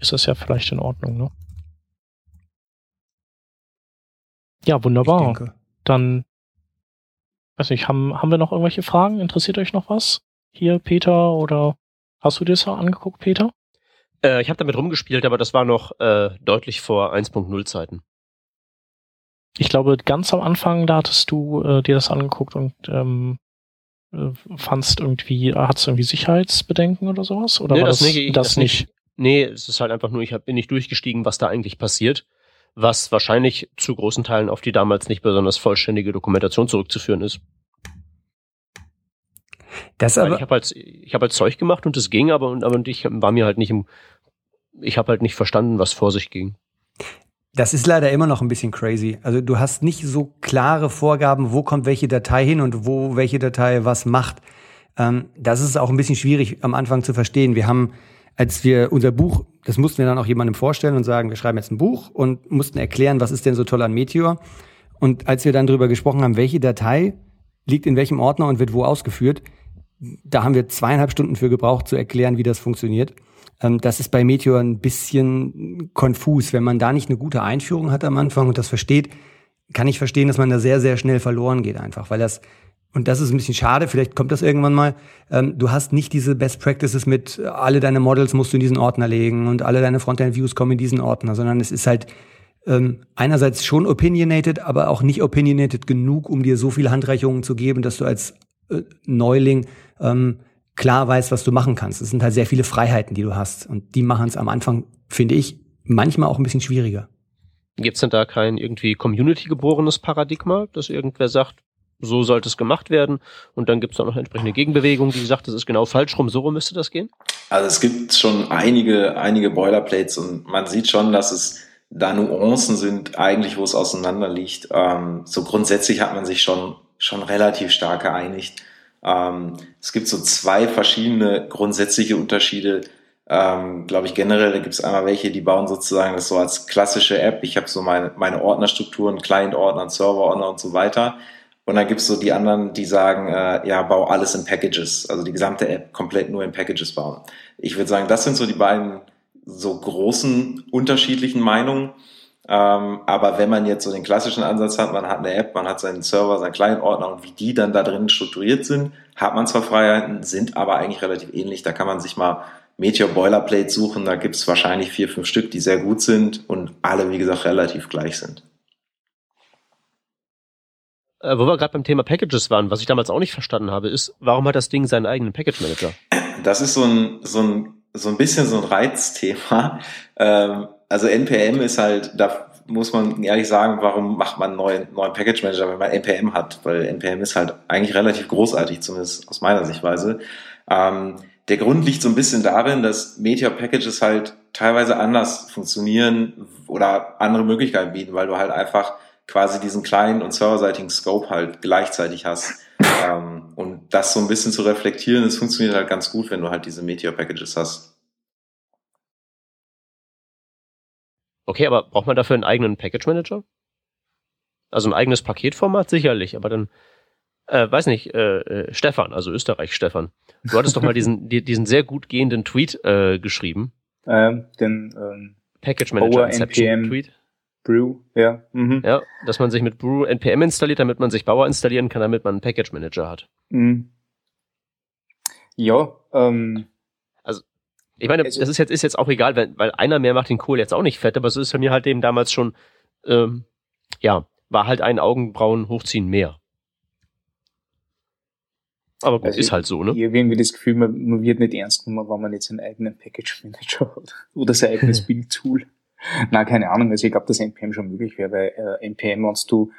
ist das ja vielleicht in Ordnung, ne? Ja, wunderbar. Dann, weiß nicht, haben, haben wir noch irgendwelche Fragen? Interessiert euch noch was? Hier, Peter, oder hast du dir das angeguckt, Peter? Äh, ich habe damit rumgespielt, aber das war noch äh, deutlich vor 1.0 Zeiten ich glaube, ganz am Anfang, da hattest du äh, dir das angeguckt und ähm, äh, fandst irgendwie, hattest du irgendwie Sicherheitsbedenken oder sowas? Oder nee, war das, das, nee, das das nicht? nicht? Nee, es ist halt einfach nur, ich hab, bin nicht durchgestiegen, was da eigentlich passiert, was wahrscheinlich zu großen Teilen auf die damals nicht besonders vollständige Dokumentation zurückzuführen ist. Das aber ich habe halt, ich hab halt Zeug gemacht und es ging, aber, aber ich war mir halt nicht im, ich habe halt nicht verstanden, was vor sich ging. Das ist leider immer noch ein bisschen crazy. Also du hast nicht so klare Vorgaben, wo kommt welche Datei hin und wo welche Datei was macht. Ähm, das ist auch ein bisschen schwierig am Anfang zu verstehen. Wir haben, als wir unser Buch, das mussten wir dann auch jemandem vorstellen und sagen, wir schreiben jetzt ein Buch und mussten erklären, was ist denn so toll an Meteor. Und als wir dann darüber gesprochen haben, welche Datei liegt in welchem Ordner und wird wo ausgeführt, da haben wir zweieinhalb Stunden für gebraucht zu erklären, wie das funktioniert. Ähm, das ist bei Meteor ein bisschen konfus. Wenn man da nicht eine gute Einführung hat am Anfang und das versteht, kann ich verstehen, dass man da sehr, sehr schnell verloren geht einfach, weil das und das ist ein bisschen schade, vielleicht kommt das irgendwann mal. Ähm, du hast nicht diese Best Practices mit, alle deine Models musst du in diesen Ordner legen und alle deine Frontend-Views kommen in diesen Ordner, sondern es ist halt ähm, einerseits schon opinionated, aber auch nicht opinionated genug, um dir so viele Handreichungen zu geben, dass du als äh, Neuling klar weißt, was du machen kannst. Es sind halt sehr viele Freiheiten, die du hast. Und die machen es am Anfang, finde ich, manchmal auch ein bisschen schwieriger. Gibt es denn da kein irgendwie Community-geborenes Paradigma, dass irgendwer sagt, so sollte es gemacht werden und dann gibt es auch noch eine entsprechende Gegenbewegung, die sagt, das ist genau falsch rum, so rum müsste das gehen? Also es gibt schon einige, einige Boilerplates und man sieht schon, dass es da Nuancen sind, eigentlich, wo es auseinander liegt. Ähm, so grundsätzlich hat man sich schon, schon relativ stark geeinigt. Ähm, es gibt so zwei verschiedene grundsätzliche Unterschiede. Ähm, Glaube ich generell, da gibt es einmal welche, die bauen sozusagen das so als klassische App. Ich habe so meine, meine Ordnerstrukturen, Client-Ordner, Server-Ordner und so weiter. Und dann gibt es so die anderen, die sagen, äh, ja, bau alles in Packages, also die gesamte App komplett nur in Packages bauen. Ich würde sagen, das sind so die beiden so großen unterschiedlichen Meinungen. Ähm, aber wenn man jetzt so den klassischen Ansatz hat, man hat eine App, man hat seinen Server, seinen Client-Ordner und wie die dann da drin strukturiert sind, hat man zwar Freiheiten, sind aber eigentlich relativ ähnlich. Da kann man sich mal Meteor Boilerplate suchen, da gibt es wahrscheinlich vier, fünf Stück, die sehr gut sind und alle, wie gesagt, relativ gleich sind. Äh, wo wir gerade beim Thema Packages waren, was ich damals auch nicht verstanden habe, ist, warum hat das Ding seinen eigenen Package Manager? Das ist so ein, so ein so ein bisschen so ein Reizthema. Ähm, also NPM ist halt, da muss man ehrlich sagen, warum macht man einen neuen, neuen Package Manager, wenn man NPM hat? Weil NPM ist halt eigentlich relativ großartig, zumindest aus meiner Sichtweise. Ähm, der Grund liegt so ein bisschen darin, dass Meteor Packages halt teilweise anders funktionieren oder andere Möglichkeiten bieten, weil du halt einfach quasi diesen kleinen und serverseitigen Scope halt gleichzeitig hast. *laughs* Ähm, und das so ein bisschen zu reflektieren, das funktioniert halt ganz gut, wenn du halt diese Meteor Packages hast. Okay, aber braucht man dafür einen eigenen Package Manager? Also ein eigenes Paketformat sicherlich, aber dann, äh, weiß nicht, äh, äh, Stefan, also Österreich Stefan, du hattest doch mal diesen, *laughs* die, diesen sehr gut gehenden Tweet äh, geschrieben. Ähm, den ähm, Package Manager Inception Tweet. Brew, ja. Mhm. Ja, dass man sich mit Brew NPM installiert, damit man sich Bauer installieren kann, damit man einen Package Manager hat. Mhm. Ja, ähm, ich meine, also, das ist jetzt, ist jetzt auch egal, weil, weil einer mehr macht den Kohl jetzt auch nicht fett, aber so ist bei mir halt eben damals schon, ähm, ja, war halt ein Augenbrauen hochziehen mehr. Aber gut, also ist halt so, ne? Ich habe irgendwie das Gefühl, man, man wird nicht ernst genommen, wenn man jetzt einen eigenen Package Manager hat *laughs* oder sein eigenes *laughs* Build-Tool. Na, keine Ahnung. Also ich glaube, dass NPM schon möglich wäre, weil äh, NPM, wenn du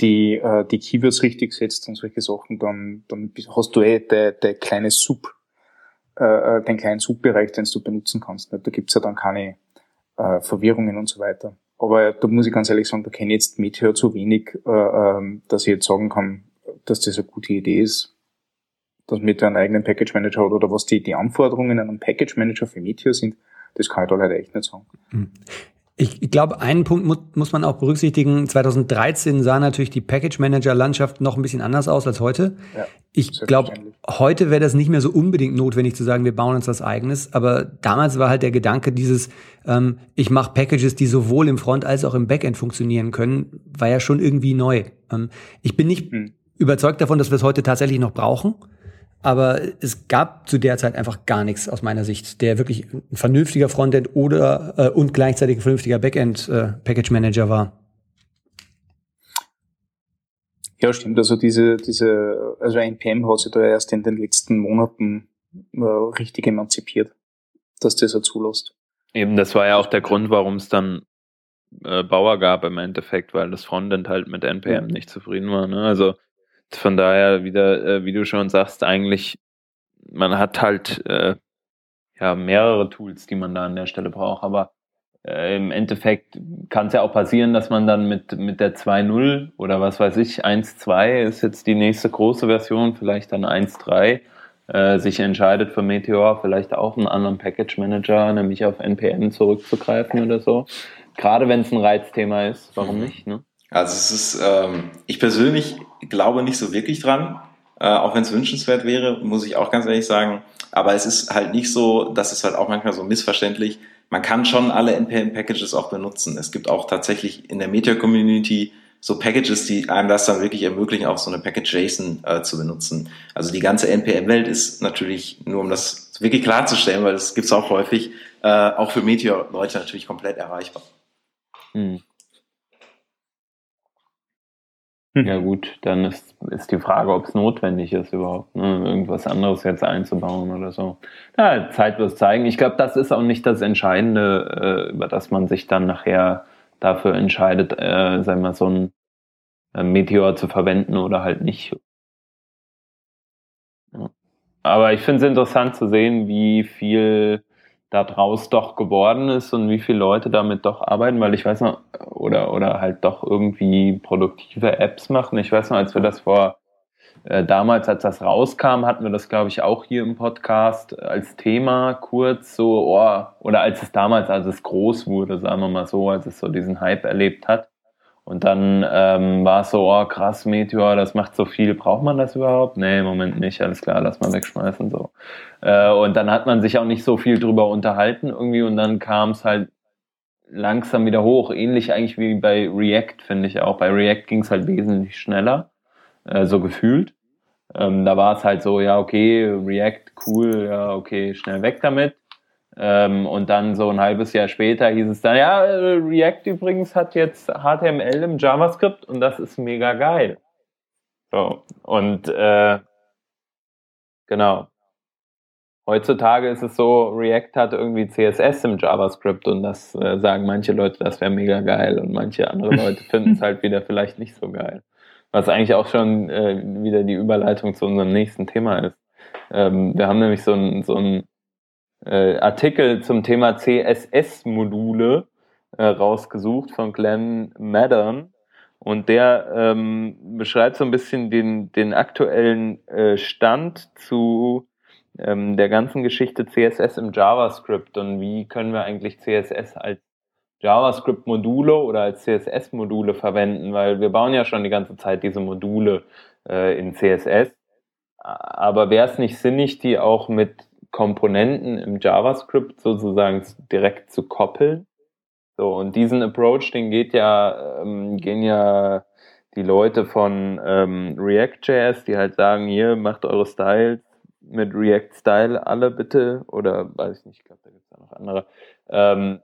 die, äh, die Keywords richtig setzt und solche Sachen, dann, dann hast du eh der, der kleine Sub äh, äh, den kleinen Subbereich, den du benutzen kannst. Da gibt's ja dann keine äh, Verwirrungen und so weiter. Aber da muss ich ganz ehrlich sagen, da kenne ich jetzt Meteor zu wenig, äh, äh, dass ich jetzt sagen kann, dass das eine gute Idee ist, dass Meteor einen eigenen Package Manager hat oder was die, die Anforderungen an einen Package Manager für Meteor sind, das kann ich da leider echt nicht sagen. Ich, ich glaube, einen Punkt mu muss man auch berücksichtigen. 2013 sah natürlich die Package Manager Landschaft noch ein bisschen anders aus als heute. Ja, ich glaube, heute wäre das nicht mehr so unbedingt notwendig zu sagen, wir bauen uns was eigenes. Aber damals war halt der Gedanke dieses, ähm, ich mache Packages, die sowohl im Front als auch im Backend funktionieren können, war ja schon irgendwie neu. Ähm, ich bin nicht hm. überzeugt davon, dass wir es heute tatsächlich noch brauchen. Aber es gab zu der Zeit einfach gar nichts aus meiner Sicht, der wirklich ein vernünftiger Frontend oder äh, und gleichzeitig ein vernünftiger Backend äh, Package Manager war. Ja, stimmt. Also diese, diese, also NPM hat sich da erst in den letzten Monaten äh, richtig emanzipiert, dass das er zulässt. Eben, das war ja auch der Grund, warum es dann äh, Bauer gab im Endeffekt, weil das Frontend halt mit NPM nicht zufrieden war. Ne? Also von daher wieder, äh, wie du schon sagst, eigentlich, man hat halt äh, ja mehrere Tools, die man da an der Stelle braucht, aber äh, im Endeffekt kann es ja auch passieren, dass man dann mit, mit der 2.0 oder was weiß ich, 1.2 ist jetzt die nächste große Version, vielleicht dann 1.3, äh, sich entscheidet für Meteor vielleicht auch einen anderen Package Manager, nämlich auf NPM zurückzugreifen oder so. Gerade wenn es ein Reizthema ist, warum mhm. nicht? Ne? Also es ist, ähm, ich persönlich glaube nicht so wirklich dran, äh, auch wenn es wünschenswert wäre, muss ich auch ganz ehrlich sagen. Aber es ist halt nicht so, das ist halt auch manchmal so missverständlich. Man kann schon alle NPM-Packages auch benutzen. Es gibt auch tatsächlich in der Meteor-Community so Packages, die einem das dann wirklich ermöglichen, auch so eine Package-JSON äh, zu benutzen. Also die ganze NPM-Welt ist natürlich, nur um das wirklich klarzustellen, weil das gibt's auch häufig, äh, auch für Meteor-Leute natürlich komplett erreichbar. Hm. Ja gut, dann ist, ist die Frage, ob es notwendig ist überhaupt, ne? irgendwas anderes jetzt einzubauen oder so. Ja, Zeit wird zeigen. Ich glaube, das ist auch nicht das Entscheidende, äh, über das man sich dann nachher dafür entscheidet, äh, sagen wir, so ein äh, Meteor zu verwenden oder halt nicht. Aber ich finde es interessant zu sehen, wie viel da draus doch geworden ist und wie viele Leute damit doch arbeiten, weil ich weiß noch, oder, oder halt doch irgendwie produktive Apps machen. Ich weiß noch, als wir das vor, äh, damals, als das rauskam, hatten wir das, glaube ich, auch hier im Podcast als Thema kurz so, oh, oder als es damals, als es groß wurde, sagen wir mal so, als es so diesen Hype erlebt hat. Und dann ähm, war es so, oh krass, Meteor, das macht so viel, braucht man das überhaupt? Nee, im Moment nicht, alles klar, lass mal wegschmeißen. so. Äh, und dann hat man sich auch nicht so viel drüber unterhalten irgendwie und dann kam es halt langsam wieder hoch. Ähnlich eigentlich wie bei React, finde ich auch. Bei React ging es halt wesentlich schneller, äh, so gefühlt. Ähm, da war es halt so, ja, okay, React, cool, ja, okay, schnell weg damit. Ähm, und dann so ein halbes Jahr später hieß es dann, ja, React übrigens hat jetzt HTML im JavaScript und das ist mega geil. So, und äh, genau. heutzutage ist es so, React hat irgendwie CSS im JavaScript und das äh, sagen manche Leute, das wäre mega geil und manche andere Leute *laughs* finden es halt wieder vielleicht nicht so geil. Was eigentlich auch schon äh, wieder die Überleitung zu unserem nächsten Thema ist. Ähm, wir haben nämlich so ein, so ein äh, Artikel zum Thema CSS-Module äh, rausgesucht von Glenn Maddern. Und der ähm, beschreibt so ein bisschen den, den aktuellen äh, Stand zu ähm, der ganzen Geschichte CSS im JavaScript und wie können wir eigentlich CSS als JavaScript-Module oder als CSS-Module verwenden, weil wir bauen ja schon die ganze Zeit diese Module äh, in CSS. Aber wäre es nicht sinnig, die auch mit Komponenten im JavaScript sozusagen direkt zu koppeln? So, und diesen Approach, den geht ja, ähm, gehen ja die Leute von ähm, React.js, die halt sagen, hier, macht eure Styles mit React Style alle bitte, oder weiß ich nicht, ich glaube, da gibt es ja noch andere, ähm,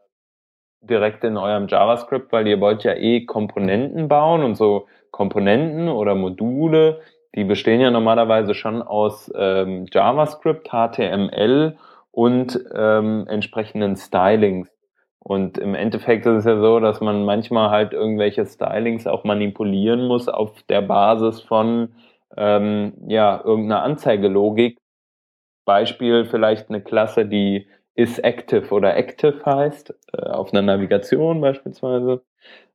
direkt in eurem JavaScript, weil ihr wollt ja eh Komponenten bauen und so Komponenten oder Module, die bestehen ja normalerweise schon aus ähm, JavaScript, HTML und ähm, entsprechenden Stylings. Und im Endeffekt ist es ja so, dass man manchmal halt irgendwelche Stylings auch manipulieren muss auf der Basis von ähm, ja, irgendeiner Anzeigelogik. Beispiel vielleicht eine Klasse, die is active oder active heißt, äh, auf einer Navigation beispielsweise.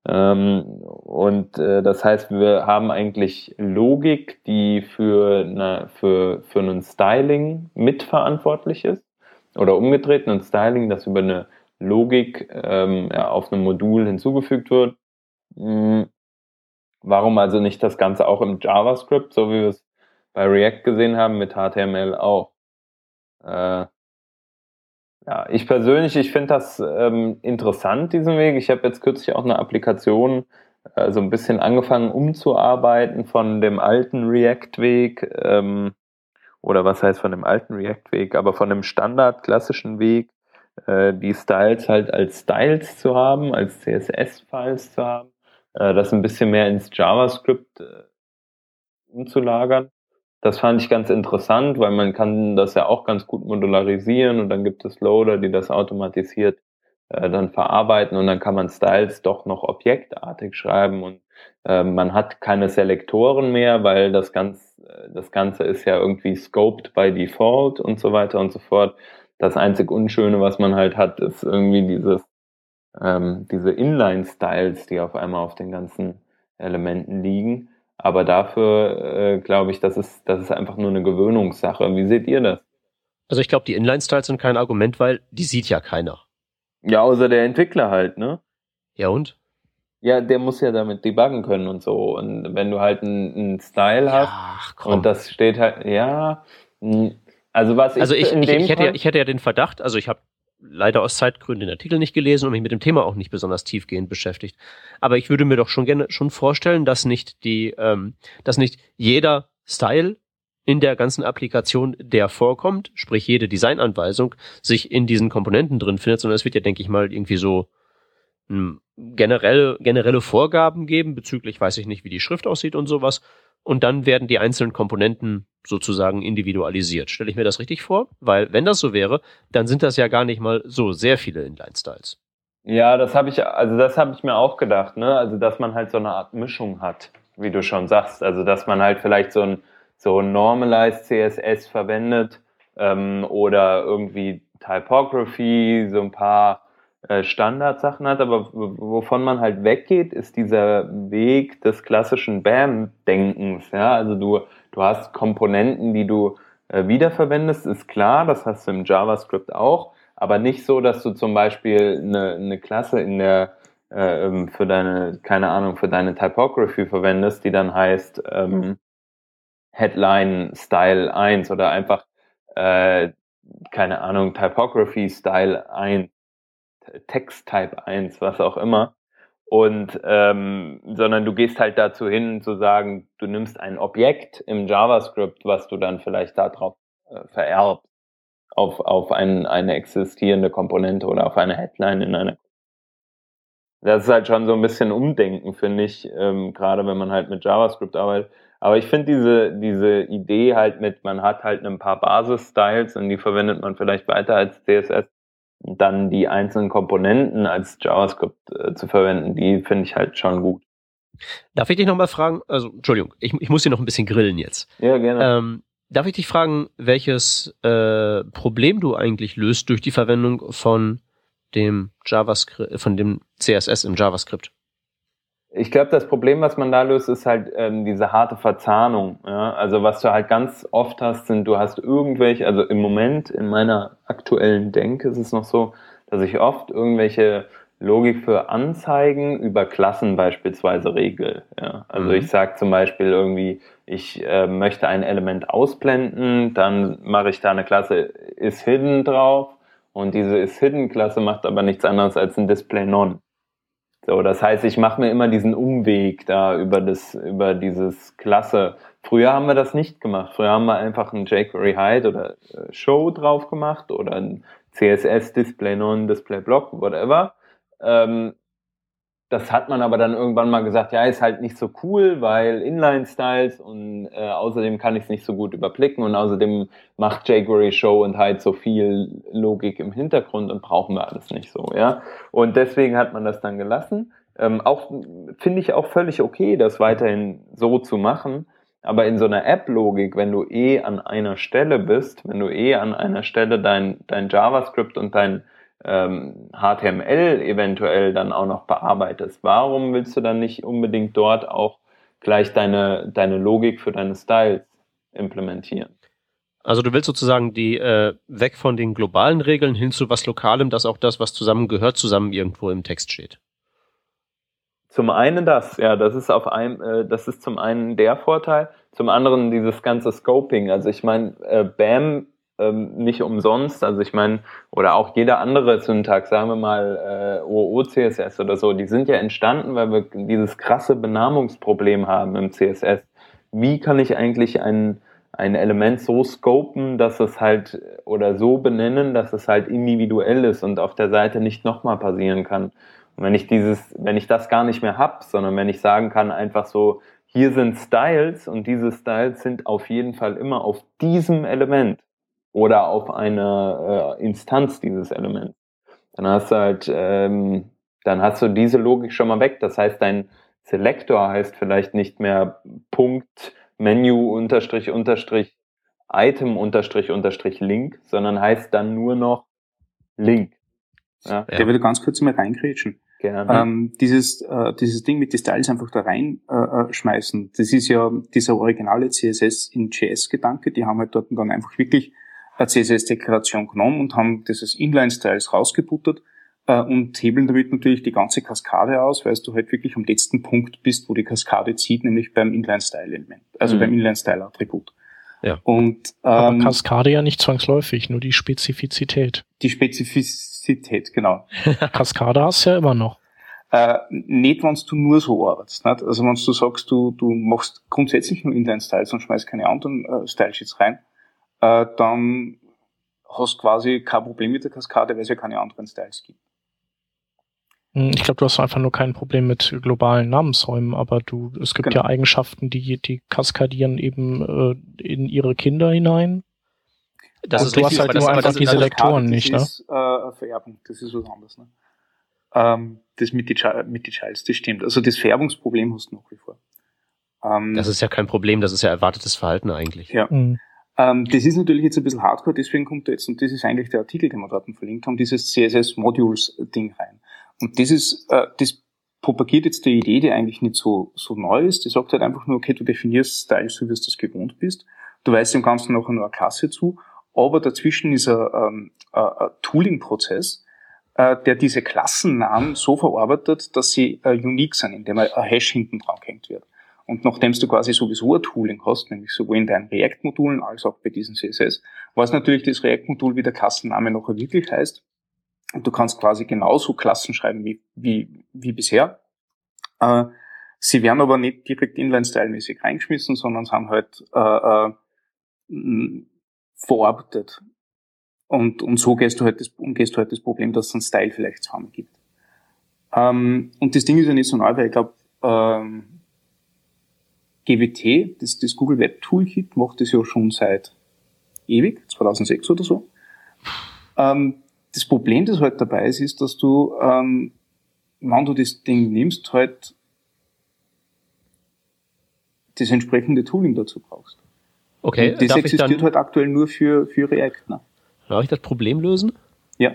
Ähm, und äh, das heißt, wir haben eigentlich Logik, die für, eine, für, für einen Styling mitverantwortlich ist. Oder umgedreht, ein Styling, das über eine Logik ähm, auf einem Modul hinzugefügt wird. Hm. Warum also nicht das Ganze auch im JavaScript, so wie wir es bei React gesehen haben, mit HTML auch? Äh, ja, ich persönlich, ich finde das ähm, interessant, diesen Weg. Ich habe jetzt kürzlich auch eine Applikation äh, so ein bisschen angefangen umzuarbeiten von dem alten React-Weg, ähm, oder was heißt von dem alten React-Weg, aber von dem Standard klassischen Weg, äh, die Styles halt als Styles zu haben, als CSS-Files zu haben, äh, das ein bisschen mehr ins JavaScript äh, umzulagern. Das fand ich ganz interessant, weil man kann das ja auch ganz gut modularisieren und dann gibt es Loader, die das automatisiert äh, dann verarbeiten und dann kann man Styles doch noch objektartig schreiben und äh, man hat keine Selektoren mehr, weil das ganz das Ganze ist ja irgendwie scoped by default und so weiter und so fort. Das einzig Unschöne, was man halt hat, ist irgendwie dieses ähm, diese Inline-Styles, die auf einmal auf den ganzen Elementen liegen. Aber dafür äh, glaube ich, das ist, das ist einfach nur eine Gewöhnungssache. Wie seht ihr das? Also ich glaube, die Inline-Styles sind kein Argument, weil die sieht ja keiner. Ja, außer der Entwickler halt, ne? Ja und? Ja, der muss ja damit debuggen können und so. Und wenn du halt einen, Style hast Ach, komm. und das steht halt, ja, also was ich, also ich, ich, ich, hätte ja, ich hätte ja den Verdacht, also ich habe leider aus Zeitgründen den Artikel nicht gelesen und mich mit dem Thema auch nicht besonders tiefgehend beschäftigt. Aber ich würde mir doch schon gerne schon vorstellen, dass nicht die, ähm, dass nicht jeder Style in der ganzen Applikation, der vorkommt, sprich jede Designanweisung, sich in diesen Komponenten drin findet, sondern es wird ja, denke ich mal, irgendwie so hm, generelle, generelle Vorgaben geben bezüglich, weiß ich nicht, wie die Schrift aussieht und sowas und dann werden die einzelnen Komponenten sozusagen individualisiert. Stelle ich mir das richtig vor? Weil wenn das so wäre, dann sind das ja gar nicht mal so sehr viele Inline-Styles. Ja, das habe ich, also das habe ich mir auch gedacht, ne? Also dass man halt so eine Art Mischung hat, wie du schon sagst. Also dass man halt vielleicht so ein so Normalized CSS verwendet ähm, oder irgendwie Typography, so ein paar äh, Standardsachen hat, aber wovon man halt weggeht, ist dieser Weg des klassischen BAM-Denkens. Ja, also du, du hast Komponenten, die du äh, wiederverwendest, ist klar, das hast du im JavaScript auch, aber nicht so, dass du zum Beispiel eine, eine Klasse in der äh, ähm, für deine, keine Ahnung, für deine Typography verwendest, die dann heißt ähm, Headline Style 1 oder einfach, äh, keine Ahnung, Typography Style 1 Text-Type 1, was auch immer. Und ähm, sondern du gehst halt dazu hin zu sagen, du nimmst ein Objekt im JavaScript, was du dann vielleicht darauf äh, vererbst, auf, auf ein, eine existierende Komponente oder auf eine Headline in einer das ist halt schon so ein bisschen Umdenken, finde ich, ähm, gerade wenn man halt mit JavaScript arbeitet. Aber ich finde diese, diese Idee halt mit, man hat halt ein paar Basis-Styles und die verwendet man vielleicht weiter als CSS, dann die einzelnen Komponenten als JavaScript äh, zu verwenden, die finde ich halt schon gut. Darf ich dich nochmal fragen, also Entschuldigung, ich, ich muss dir noch ein bisschen grillen jetzt. Ja, gerne. Ähm, darf ich dich fragen, welches äh, Problem du eigentlich löst durch die Verwendung von dem JavaScript, von dem CSS im JavaScript? Ich glaube, das Problem, was man da löst, ist halt ähm, diese harte Verzahnung. Ja? Also was du halt ganz oft hast, sind, du hast irgendwelche, also im Moment in meiner aktuellen Denke ist es noch so, dass ich oft irgendwelche Logik für Anzeigen über Klassen beispielsweise regel. Ja? Also mhm. ich sage zum Beispiel irgendwie, ich äh, möchte ein Element ausblenden, dann mache ich da eine Klasse isHidden drauf und diese isHidden-Klasse macht aber nichts anderes als ein Display None. So, das heißt, ich mache mir immer diesen Umweg da über das, über dieses Klasse. Früher haben wir das nicht gemacht. Früher haben wir einfach ein jQuery Hide oder äh, Show drauf gemacht oder ein CSS Display Non, Display Block, whatever. Ähm, das hat man aber dann irgendwann mal gesagt, ja, ist halt nicht so cool, weil Inline-Styles und äh, außerdem kann ich es nicht so gut überblicken und außerdem macht jQuery Show und halt so viel Logik im Hintergrund und brauchen wir alles nicht so, ja. Und deswegen hat man das dann gelassen. Ähm, auch finde ich auch völlig okay, das weiterhin so zu machen. Aber in so einer App-Logik, wenn du eh an einer Stelle bist, wenn du eh an einer Stelle dein, dein JavaScript und dein ähm, HTML eventuell dann auch noch bearbeitest, warum willst du dann nicht unbedingt dort auch gleich deine, deine Logik für deine Styles implementieren? Also du willst sozusagen die äh, weg von den globalen Regeln hin zu was Lokalem, dass auch das, was zusammengehört, zusammen irgendwo im Text steht. Zum einen das, ja, das ist auf einem, äh, das ist zum einen der Vorteil, zum anderen dieses ganze Scoping. Also ich meine, äh, BAM ähm, nicht umsonst. Also ich meine, oder auch jeder andere Syntax, sagen wir mal äh, OOCSS oder so, die sind ja entstanden, weil wir dieses krasse Benamungsproblem haben im CSS. Wie kann ich eigentlich ein, ein Element so scopen, dass es halt oder so benennen, dass es halt individuell ist und auf der Seite nicht nochmal passieren kann. Und wenn ich dieses, wenn ich das gar nicht mehr hab, sondern wenn ich sagen kann, einfach so, hier sind Styles und diese Styles sind auf jeden Fall immer auf diesem Element oder auf eine äh, Instanz dieses Elements. Dann hast du halt, ähm, dann hast du diese Logik schon mal weg. Das heißt, dein Selektor heißt vielleicht nicht mehr Punkt Menü unterstrich unterstrich Item unterstrich unterstrich Link, sondern heißt dann nur noch Link. Ja. Der würde ganz kurz mal reingrätschen. Gerne. Ähm, dieses, äh, dieses Ding mit den Styles einfach da reinschmeißen, äh, das ist ja dieser originale CSS in JS-Gedanke. Die haben halt dort dann einfach wirklich CSS-Deklaration genommen und haben dieses Inline-Styles rausgebuttert äh, und hebeln damit natürlich die ganze Kaskade aus, weil du halt wirklich am letzten Punkt bist, wo die Kaskade zieht, nämlich beim Inline-Style-Element, also mhm. beim Inline-Style-Attribut. Ja. Und, ähm, Aber Kaskade ja nicht zwangsläufig, nur die Spezifizität. Die Spezifizität, genau. *laughs* Kaskade hast du ja immer noch. Äh, nicht, wenn du nur so arbeitest. Nicht? Also wenn du sagst, du, du machst grundsätzlich nur Inline-Styles und schmeißt keine anderen äh, Style-Sheets rein, äh, dann hast du quasi kein Problem mit der Kaskade, weil es ja keine anderen Styles gibt. Hm, ich glaube, du hast einfach nur kein Problem mit globalen Namensräumen, aber du, es gibt genau. ja Eigenschaften, die, die kaskadieren eben äh, in ihre Kinder hinein. Das ist du richtig, hast halt nur einfach diese Lektoren nicht, ne? Das ist äh, Vererbung, das ist was anderes, ne? Ähm, das mit die, mit die Childs, das stimmt. Also das Färbungsproblem hast du nach wie vor. Ähm, das ist ja kein Problem, das ist ja erwartetes Verhalten eigentlich. Ja. Mhm. Ähm, das ist natürlich jetzt ein bisschen hardcore, deswegen kommt da jetzt, und das ist eigentlich der Artikel, den wir dort verlinkt haben, dieses CSS-Modules-Ding rein. Und das ist, äh, das propagiert jetzt die Idee, die eigentlich nicht so, so neu ist. Die sagt halt einfach nur, okay, du definierst Styles, so wie du das gewohnt bist. Du weißt dem Ganzen nachher nur eine Klasse zu, aber dazwischen ist ein, ähm, ein Tooling-Prozess, äh, der diese Klassennamen so verarbeitet, dass sie äh, unique sind, indem ein Hash hinten dran gehängt wird. Und nachdem du quasi sowieso ein Tooling hast, nämlich sowohl in deinen React-Modulen als auch bei diesen CSS, was natürlich das React-Modul wie der Klassenname noch wirklich heißt. Und du kannst quasi genauso Klassen schreiben wie, wie, wie bisher. Äh, sie werden aber nicht direkt inline-style-mäßig reingeschmissen, sondern sind halt äh, äh, verarbeitet. Und, und so gehst du halt das, umgehst du halt das Problem, dass es einen Style vielleicht zusammen gibt. Ähm, und das Ding ist ja nicht so neu, weil ich glaube, ähm, GWT, das, das Google Web Toolkit, macht das ja schon seit ewig, 2006 oder so. Ähm, das Problem, das halt dabei ist, ist, dass du, ähm, wenn du das Ding nimmst, halt das entsprechende Tooling dazu brauchst. Okay, Und das existiert halt aktuell nur für, für React. Ne? darf ich das Problem lösen? Ja.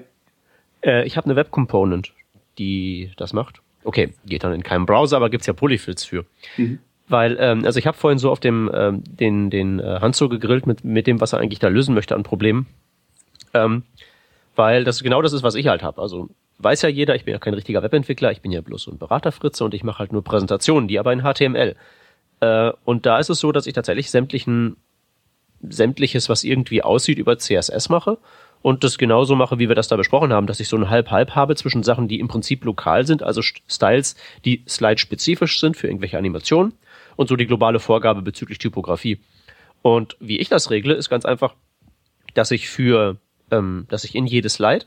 Äh, ich habe eine Web Component, die das macht. Okay, geht dann in keinem Browser, aber gibt's ja Polyfills für. Mhm. Weil, ähm, also ich habe vorhin so auf dem ähm, den, den äh, Hanzo gegrillt mit, mit dem, was er eigentlich da lösen möchte an Problemen. Ähm, weil das genau das ist, was ich halt habe. Also weiß ja jeder, ich bin ja kein richtiger Webentwickler, ich bin ja bloß so ein Beraterfritze und ich mache halt nur Präsentationen, die aber in HTML. Äh, und da ist es so, dass ich tatsächlich sämtlichen sämtliches, was irgendwie aussieht, über CSS mache und das genauso mache, wie wir das da besprochen haben, dass ich so ein Halb-Halb habe zwischen Sachen, die im Prinzip lokal sind, also St- Styles, die slide-spezifisch sind für irgendwelche Animationen und so die globale Vorgabe bezüglich Typografie. Und wie ich das regle, ist ganz einfach, dass ich für, ähm, dass ich in jede Slide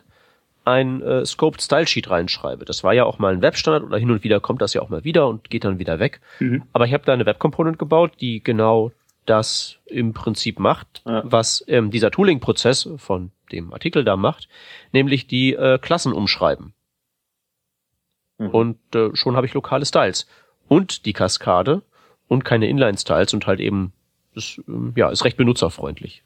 ein äh, Scoped Style Sheet reinschreibe. Das war ja auch mal ein Webstandard oder hin und wieder kommt das ja auch mal wieder und geht dann wieder weg. Mhm. Aber ich habe da eine Web Component gebaut, die genau das im Prinzip macht, Ja. was ähm, dieser Tooling-Prozess von dem Artikel da macht, nämlich die äh, Klassen umschreiben. Mhm. Und äh, schon habe ich lokale Styles. Und die Kaskade und keine Inline-Styles und halt eben, ist, ähm, ja, ist recht benutzerfreundlich.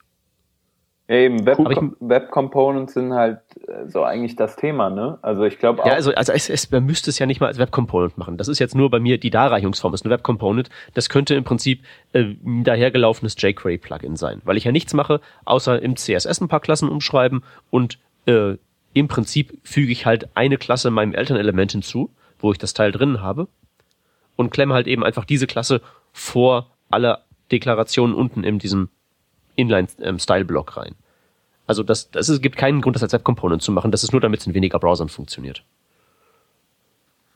Ja, eben, Web, ich- Web Components sind halt äh, so eigentlich das Thema, ne? Also ich glaube auch. Ja, also, also es, es, man müsste es ja nicht mal als Web Component machen. Das ist jetzt nur bei mir die Darreichungsform, ist eine Web Component. Das könnte im Prinzip äh, ein dahergelaufenes jQuery Plugin sein, weil ich ja nichts mache, außer im CSS ein paar Klassen umschreiben und äh, im Prinzip füge ich halt eine Klasse meinem Elternelement hinzu, wo ich das Teil drin habe und klemme halt eben einfach diese Klasse vor alle Deklarationen unten in diesem Inline-Style-Block rein. Also das, das ist, gibt keinen Grund, das als Web Component zu machen. Das ist nur, damit es in weniger Browsern funktioniert.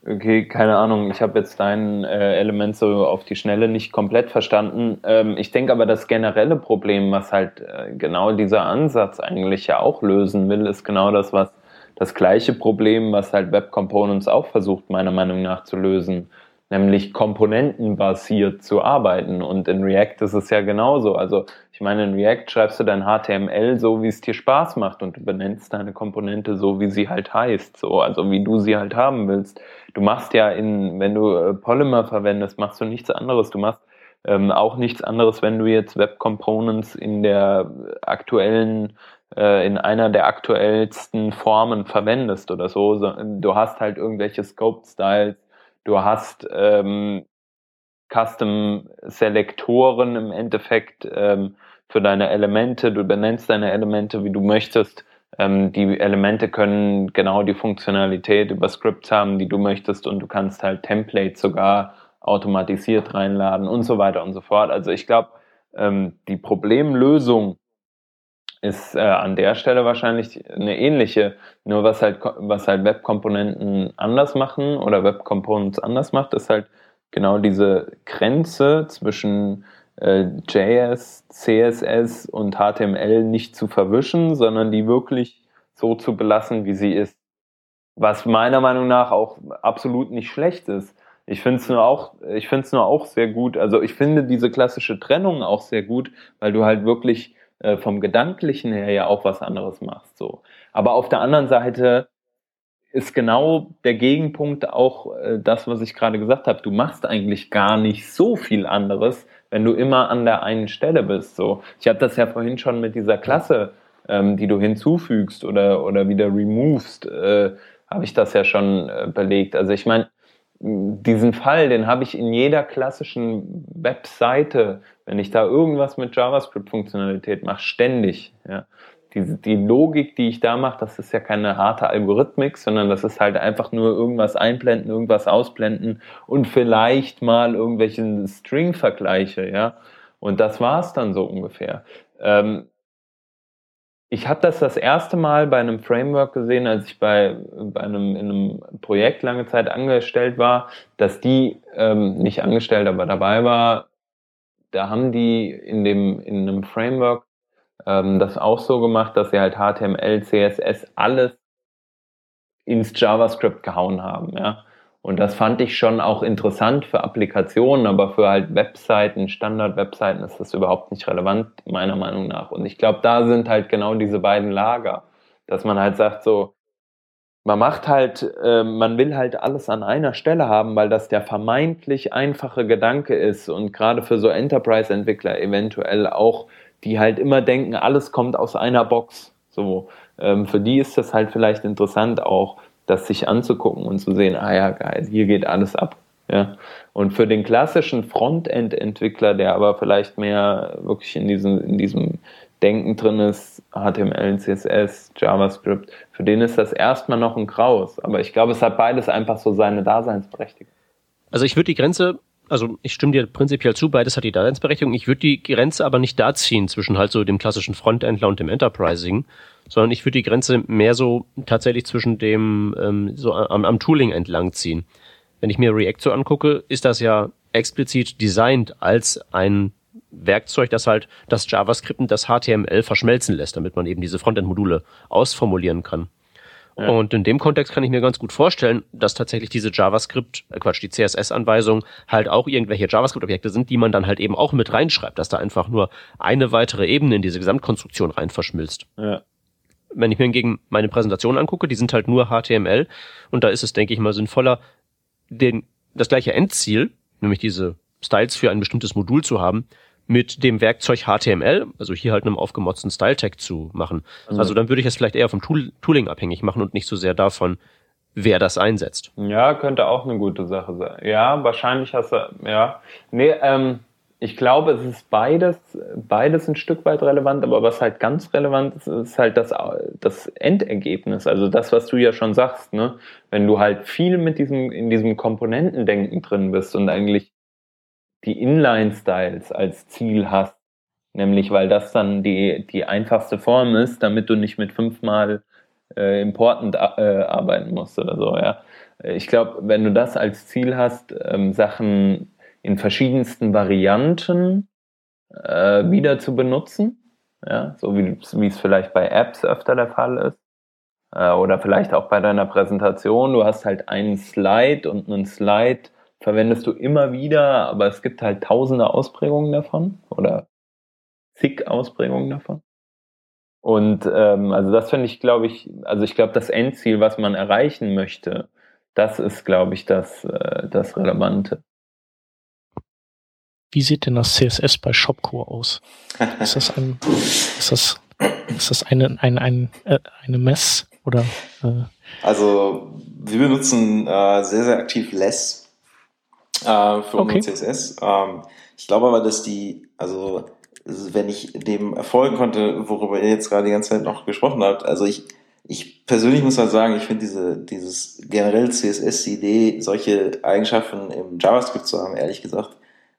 Okay, keine Ahnung. Ich habe jetzt dein äh, Element so auf die Schnelle nicht komplett verstanden. Ähm, ich denke aber, das generelle Problem, was halt äh, genau dieser Ansatz eigentlich ja auch lösen will, ist genau das, was das gleiche Problem, was halt Web Components auch versucht, meiner Meinung nach zu lösen, nämlich komponentenbasiert zu arbeiten. Und in React ist es ja genauso. Also ich meine, in React schreibst du dein HTML so, wie es dir Spaß macht und du benennst deine Komponente so, wie sie halt heißt, so, also wie du sie halt haben willst. Du machst ja in, wenn du äh, Polymer verwendest, machst du nichts anderes. Du machst ähm, auch nichts anderes, wenn du jetzt Web Components in der aktuellen, äh, in einer der aktuellsten Formen verwendest oder so. du hast halt irgendwelche Scoped Styles, du hast ähm, Custom-Selektoren im Endeffekt ähm, für deine Elemente. Du benennst deine Elemente, wie du möchtest. Ähm, die Elemente können genau die Funktionalität über Scripts haben, die du möchtest und du kannst halt Templates sogar automatisiert reinladen und so weiter und so fort. Also ich glaube, ähm, die Problemlösung ist äh, an der Stelle wahrscheinlich eine ähnliche. Nur was halt, was halt Web-Komponenten anders machen oder Web-Components anders macht, ist halt genau diese Grenze zwischen äh, JS, CSS und HTML nicht zu verwischen, sondern die wirklich so zu belassen, wie sie ist. Was meiner Meinung nach auch absolut nicht schlecht ist. Ich finde es nur auch, ich finde es nur auch sehr gut. Also ich finde diese klassische Trennung auch sehr gut, weil du halt wirklich äh, vom Gedanklichen her ja auch was anderes machst. So. Aber auf der anderen Seite ist genau der Gegenpunkt auch äh, das, was ich gerade gesagt habe. Du machst eigentlich gar nicht so viel anderes, wenn du immer an der einen Stelle bist. So, ich habe das ja vorhin schon mit dieser Klasse, ähm, die du hinzufügst oder oder wieder removest, äh, habe ich das ja schon äh, belegt. Also ich meine, diesen Fall, den habe ich in jeder klassischen Webseite, wenn ich da irgendwas mit JavaScript-Funktionalität mache, ständig. Ja. Die, die Logik, die ich da mache, das ist ja keine harte Algorithmik, sondern das ist halt einfach nur irgendwas einblenden, irgendwas ausblenden und vielleicht mal irgendwelchen String-Vergleiche, ja. Und das war's dann so ungefähr. Ähm, ich habe das das erste Mal bei einem Framework gesehen, als ich bei, bei einem, in einem Projekt lange Zeit angestellt war, dass die, ähm, nicht angestellt, aber dabei war, da haben die in dem, in einem Framework ähm, das auch so gemacht, dass sie halt HTML, CSS, alles ins JavaScript gehauen haben, ja. Und das fand ich schon auch interessant für Applikationen, aber für halt Webseiten, Standard-Webseiten ist das überhaupt nicht relevant, meiner Meinung nach. Und ich glaube, da sind halt genau diese beiden Lager, dass man halt sagt so, man macht halt, äh, man will halt alles an einer Stelle haben, weil das der vermeintlich einfache Gedanke ist und gerade für so Enterprise-Entwickler eventuell auch, die halt immer denken, alles kommt aus einer Box. So, ähm, für die ist das halt vielleicht interessant auch, das sich anzugucken und zu sehen, ah ja, geil, hier geht alles ab. Ja. Und für den klassischen Frontend-Entwickler, der aber vielleicht mehr wirklich in diesem, in diesem Denken drin ist, HTML, CSS, JavaScript, für den ist das erstmal noch ein Graus. Aber ich glaube, es hat beides einfach so seine Daseinsberechtigung. Also ich würde die Grenze, also ich stimme dir prinzipiell zu, beides hat die Daseinsberechtigung. Ich würde die Grenze aber nicht da ziehen zwischen halt so dem klassischen Frontendler und dem Enterprising, sondern ich würde die Grenze mehr so tatsächlich zwischen dem ähm, so am, am Tooling entlang ziehen. Wenn ich mir React so angucke, ist das ja explizit designt als ein Werkzeug, das halt das JavaScript und das HTML verschmelzen lässt, damit man eben diese Frontend-Module ausformulieren kann. Ja. Und in dem Kontext kann ich mir ganz gut vorstellen, dass tatsächlich diese JavaScript, äh Quatsch, die CSS-Anweisungen halt auch irgendwelche JavaScript-Objekte sind, die man dann halt eben auch mit reinschreibt, dass da einfach nur eine weitere Ebene in diese Gesamtkonstruktion rein verschmilzt. Ja. Wenn ich mir hingegen meine Präsentation angucke, die sind halt nur HTML und da ist es, denke ich mal, sinnvoller, den, das gleiche Endziel, nämlich diese Styles für ein bestimmtes Modul zu haben, mit dem Werkzeug HTML, also hier halt einem aufgemotzten Style-Tag zu machen. Also, also dann würde ich es vielleicht eher vom Tool Tooling abhängig machen und nicht so sehr davon, wer das einsetzt. Ja, könnte auch eine gute Sache sein. Ja, wahrscheinlich hast du, ja. Nee, ähm, ich glaube, es ist beides, beides ein Stück weit relevant, aber was halt ganz relevant ist, ist halt das, das Endergebnis. Also das, was du ja schon sagst, ne? Wenn du halt viel mit diesem, in diesem Komponentendenken drin bist und eigentlich die Inline-Styles als Ziel hast, nämlich weil das dann die, die einfachste Form ist, damit du nicht mit fünfmal äh, Importen äh, arbeiten musst oder so, ja. Ich glaube, wenn du das als Ziel hast, ähm, Sachen in verschiedensten Varianten äh, wieder zu benutzen, ja, so wie, es vielleicht bei Apps öfter der Fall ist, äh, oder vielleicht auch bei deiner Präsentation, du hast halt einen Slide und einen Slide verwendest du immer wieder, aber es gibt halt tausende Ausprägungen davon oder zig Ausprägungen davon. Und ähm, also das finde ich, glaube ich, also ich glaube, das Endziel, was man erreichen möchte, das ist, glaube ich, das, äh, das Relevante. Wie sieht denn das CSS bei Shopcore aus? Ist das ein, ist das, ist das eine, eine, eine, äh, eine Mess oder? Äh? Also wir benutzen äh, sehr, sehr aktiv Less äh, für okay. unseren CSS. Ähm, ich glaube aber, dass die, also wenn ich dem erfolgen konnte, worüber ihr jetzt gerade die ganze Zeit noch gesprochen habt, also ich, ich persönlich muss halt sagen, ich finde diese, dieses generell CSS, die Idee, solche Eigenschaften im JavaScript zu haben, ehrlich gesagt,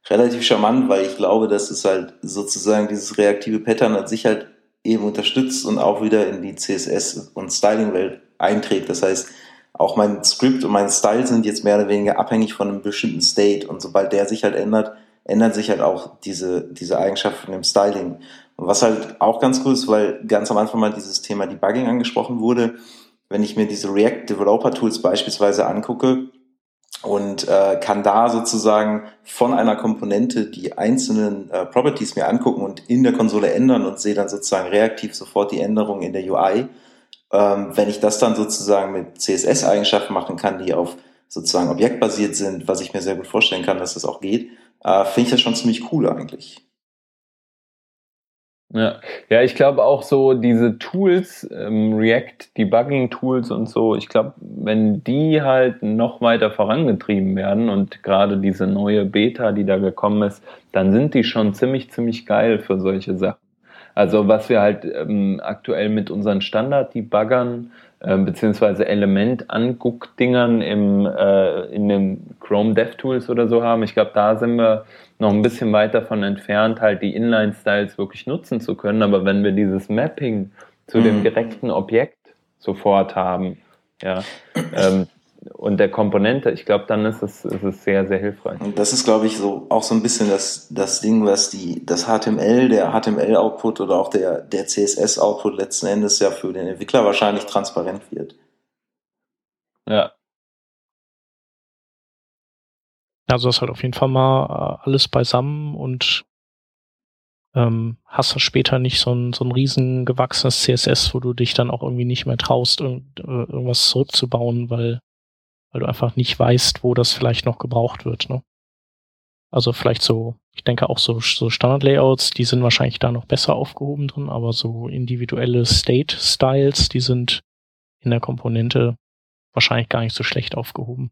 relativ charmant, weil ich glaube, dass es halt sozusagen dieses reaktive Pattern an sich halt eben unterstützt und auch wieder in die CSS- und Styling-Welt einträgt. Das heißt, auch mein Script und mein Style sind jetzt mehr oder weniger abhängig von einem bestimmten State und sobald der sich halt ändert, ändern sich halt auch diese, diese Eigenschaften im Styling. Und was halt auch ganz cool ist, weil ganz am Anfang mal dieses Thema Debugging angesprochen wurde, wenn ich mir diese React Developer Tools beispielsweise angucke und äh, kann da sozusagen von einer Komponente die einzelnen äh, Properties mir angucken und in der Konsole ändern und sehe dann sozusagen reaktiv sofort die Änderungen in der UI ähm, wenn ich das dann sozusagen mit CSS-Eigenschaften machen kann, die auf sozusagen objektbasiert sind, was ich mir sehr gut vorstellen kann, dass das auch geht, äh, finde ich das schon ziemlich cool eigentlich. Ja, ja ich glaube auch so diese Tools, ähm, React, Debugging-Tools und so, ich glaube, wenn die halt noch weiter vorangetrieben werden und gerade diese neue Beta, die da gekommen ist, dann sind die schon ziemlich, ziemlich geil für solche Sachen. Also was wir halt ähm, aktuell mit unseren Standard-Debuggern äh, beziehungsweise Element-Anguck-Dingern äh, in den Chrome DevTools oder so haben, ich glaube, da sind wir noch ein bisschen weit davon entfernt, halt die Inline-Styles wirklich nutzen zu können. Aber wenn wir dieses Mapping zu mhm. dem direkten Objekt sofort haben, ja, ähm, und der Komponente, ich glaube, dann ist es, ist es sehr, sehr hilfreich. Und das ist, glaube ich, so auch so ein bisschen das, das Ding, was die, das HTML, der HTML-Output oder auch der, der CSS-Output letzten Endes ja für den Entwickler wahrscheinlich transparent wird. Ja. Also das halt auf jeden Fall mal äh, alles beisammen und ähm, hast du später nicht so ein, so ein riesen gewachsenes CSS, wo du dich dann auch irgendwie nicht mehr traust, irgend, äh, irgendwas zurückzubauen, weil, weil du einfach nicht weißt, wo das vielleicht noch gebraucht wird. Ne? Also vielleicht so, ich denke auch so, so Standard-Layouts, die sind wahrscheinlich da noch besser aufgehoben drin, aber so individuelle State-Styles, die sind in der Komponente wahrscheinlich gar nicht so schlecht aufgehoben.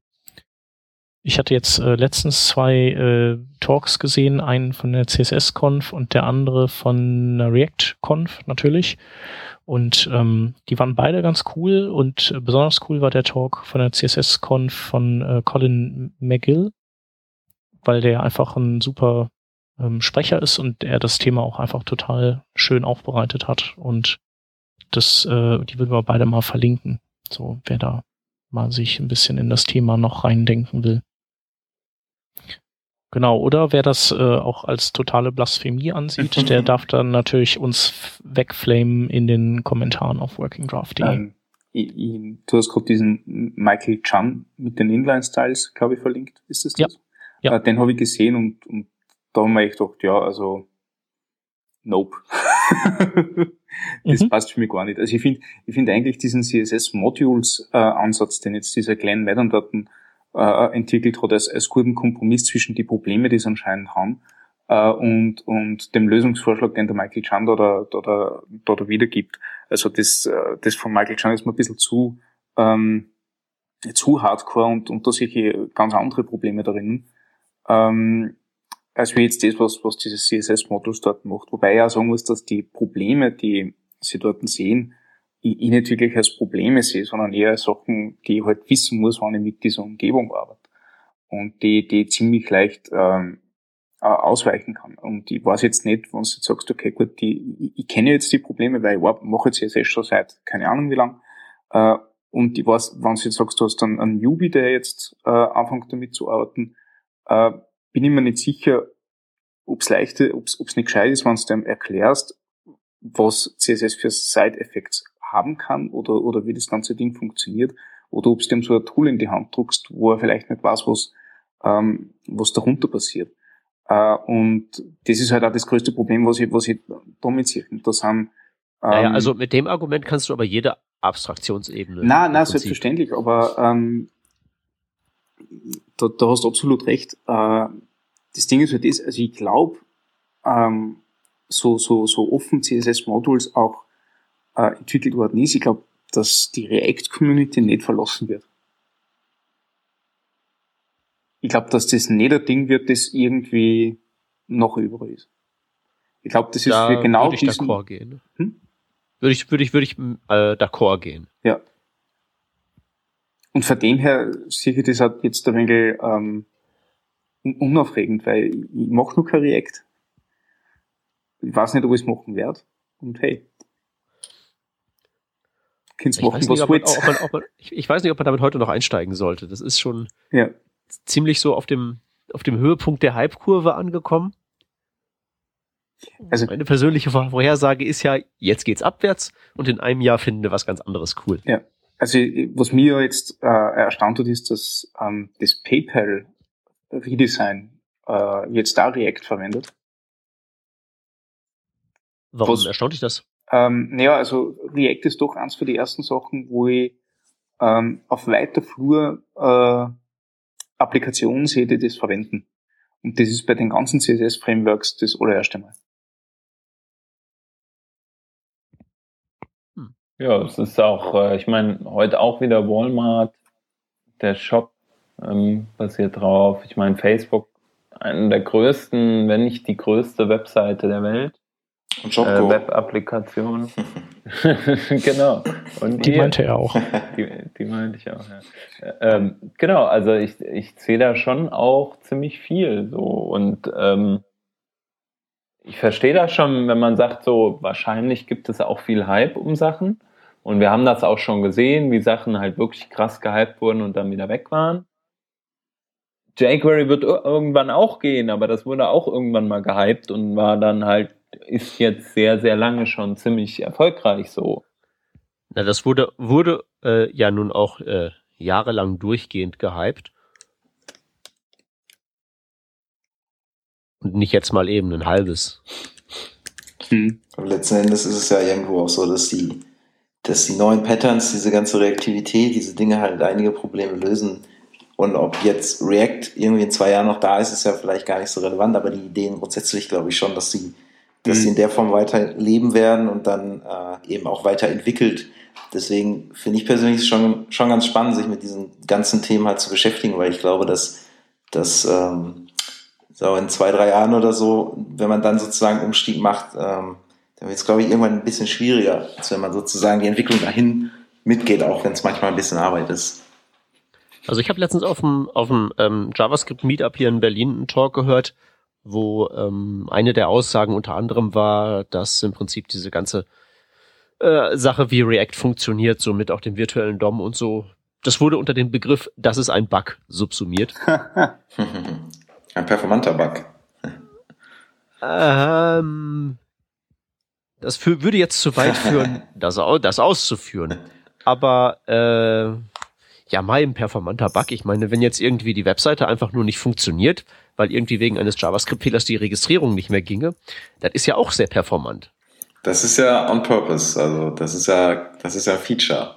Ich hatte jetzt äh, letztens zwei äh, Talks gesehen, einen von der CSS-Conf und der andere von der React-Conf natürlich. Und ähm, die waren beide ganz cool und äh, besonders cool war der Talk von der CSS-Conf von äh, Colin McGill, weil der einfach ein super ähm, Sprecher ist und er das Thema auch einfach total schön aufbereitet hat. Und das, äh, die würden wir beide mal verlinken. So, wer da mal sich ein bisschen in das Thema noch reindenken will. Genau, oder wer das äh, auch als totale Blasphemie ansieht, der darf dann natürlich uns wegflamen in den Kommentaren auf workingdraft.de. Ähm, ich, ich, du hast gerade diesen Michael Chan mit den Inline-Styles, glaube ich, verlinkt. Ist das das? Ja. ja. Äh, den habe ich gesehen und, und da haben wir echt gedacht, ja, also nope. *laughs* das mhm. passt für mich gar nicht. Also ich finde ich finde eigentlich diesen CSS-Modules-Ansatz, äh, den jetzt dieser Glenn Madden dort äh, entwickelt hat, als, als guten Kompromiss zwischen die Probleme, die sie anscheinend haben, äh, und, und dem Lösungsvorschlag, den der Michael Chan da, da, da, da, da wiedergibt. Also das, äh, das von Michael Chan ist mir ein bisschen zu, ähm, zu hardcore und, und da sehe ich ganz andere Probleme darin. Ähm, als wie jetzt das, was, was dieses CSS-Modus dort macht. Wobei ich auch sagen muss, dass die Probleme, die sie dort sehen, ich, ich nicht wirklich als Probleme sehe, sondern eher Sachen, die ich halt wissen muss, wann ich mit dieser Umgebung arbeite. Und die, die ziemlich leicht ähm, ausweichen kann. Und ich weiß jetzt nicht, wenn du jetzt sagst, okay, gut, die, ich, ich kenne jetzt die Probleme, weil ich mache jetzt CSS schon seit keine Ahnung wie lang. Äh, und ich weiß, wenn du jetzt sagst, du hast dann einen Newbie, der jetzt äh, anfängt damit zu arbeiten, äh, bin ich mir nicht sicher, ob es leicht, ob es nicht gescheit ist, wenn du dem erklärst, was CSS für Side-Effects haben kann oder, oder wie das ganze Ding funktioniert oder ob du dem so ein Tool in die Hand druckst, wo er vielleicht nicht weiß, was, ähm, was darunter passiert. Äh, und das ist halt auch das größte Problem, was ich, was ich damit sehe. Und das haben, ähm, naja, also mit dem Argument kannst du aber jede Abstraktionsebene. Nein, nein, selbstverständlich, aber ähm, da, da hast du absolut recht. Äh, das Ding ist halt das, also ich glaube, ähm, so, so, so offen CSS-Modules auch äh, entwickelt worden ist. Ich glaube, dass die React-Community nicht verlassen wird. Ich glaube, dass das nicht ein Ding wird, das irgendwie noch über ist. Ich glaube, das ist da für genau würde ich diesen... d'accord gehen. Hm? Würde ich, würde ich, würde ich äh, d'accord gehen. Ja. Und von dem her sehe ich das halt jetzt ein wenig ähm, unaufregend, weil ich mache nur kein React. Ich weiß nicht, ob ich es machen werde. Und hey, Ich, weiß nicht, ob man, man, ich, ich, weiß nicht, ob man damit heute noch einsteigen sollte. Das ist schon ja. ziemlich so auf dem, auf dem Höhepunkt der Hype-Kurve angekommen. Also, Meine persönliche Vorhersage ist ja, jetzt geht's abwärts und in einem Jahr finden wir was ganz anderes cool. Ja. Also, was mir jetzt äh, erstaunt hat, ist, dass ähm, das PayPal Redesign äh, jetzt da React verwendet. Warum was, erstaunt dich das? Ähm, naja, also React ist doch eins für die ersten Sachen, wo ich ähm, auf weiter Flur äh, Applikationen sehe, die das verwenden. Und das ist bei den ganzen CSS-Frameworks das allererste Mal. Hm. Ja, es ist auch, äh, ich meine, heute auch wieder Walmart, der Shop ähm, basiert drauf. Ich meine, Facebook, eine der größten, wenn nicht die größte Webseite der Welt. Und Äh, Web-Applikation. *laughs* *laughs* genau. Und die hier, meinte er auch. *laughs* Die, die meinte ich auch, ja. Ähm, genau, also ich, ich sehe da schon auch ziemlich viel so und ähm, ich verstehe das schon, wenn man sagt, so wahrscheinlich gibt es auch viel Hype um Sachen. Und wir haben das auch schon gesehen, wie Sachen halt wirklich krass gehypt wurden und dann wieder weg waren. jQuery wird irgendwann auch gehen, aber das wurde auch irgendwann mal gehypt und war dann halt ist jetzt sehr, sehr lange schon ziemlich erfolgreich so. Na, das wurde, wurde äh, ja nun auch äh, jahrelang durchgehend gehypt. Und nicht jetzt mal eben ein halbes. Hm. Aber letzten Endes ist es ja irgendwo auch so, dass die, dass die neuen Patterns, diese ganze Reaktivität, diese Dinge halt einige Probleme lösen. Und ob jetzt React irgendwie in zwei Jahren noch da ist, ist ja vielleicht gar nicht so relevant, aber die Ideen grundsätzlich glaube ich schon, dass sie, dass mhm. sie in der Form weiter leben werden und dann äh, eben auch weiterentwickelt. Deswegen finde ich persönlich schon, schon ganz spannend, sich mit diesen ganzen Themen halt zu beschäftigen, weil ich glaube, dass, dass ähm, so in zwei, drei Jahren oder so, wenn man dann sozusagen Umstieg macht, ähm, dann wird es, glaube ich, irgendwann ein bisschen schwieriger, als wenn man sozusagen die Entwicklung dahin mitgeht, auch wenn es manchmal ein bisschen Arbeit ist. Also ich habe letztens auf dem, auf dem ähm, JavaScript-Meetup hier in Berlin einen Talk gehört, wo ähm, eine der Aussagen unter anderem war, dass im Prinzip diese ganze äh, Sache, wie React funktioniert, so mit auch dem virtuellen DOM und so, das wurde unter dem Begriff, das ist ein Bug, subsumiert. *laughs* Ein performanter Bug. Ähm, das für, würde jetzt zu weit führen, *laughs* das, das auszuführen. Aber äh, ja, mal ein performanter Bug. Ich meine, wenn jetzt irgendwie die Webseite einfach nur nicht funktioniert, weil irgendwie wegen eines JavaScript-Fehlers die Registrierung nicht mehr ginge, das ist ja auch sehr performant. Das ist ja on purpose, also das ist ja, das ist ja ein Feature.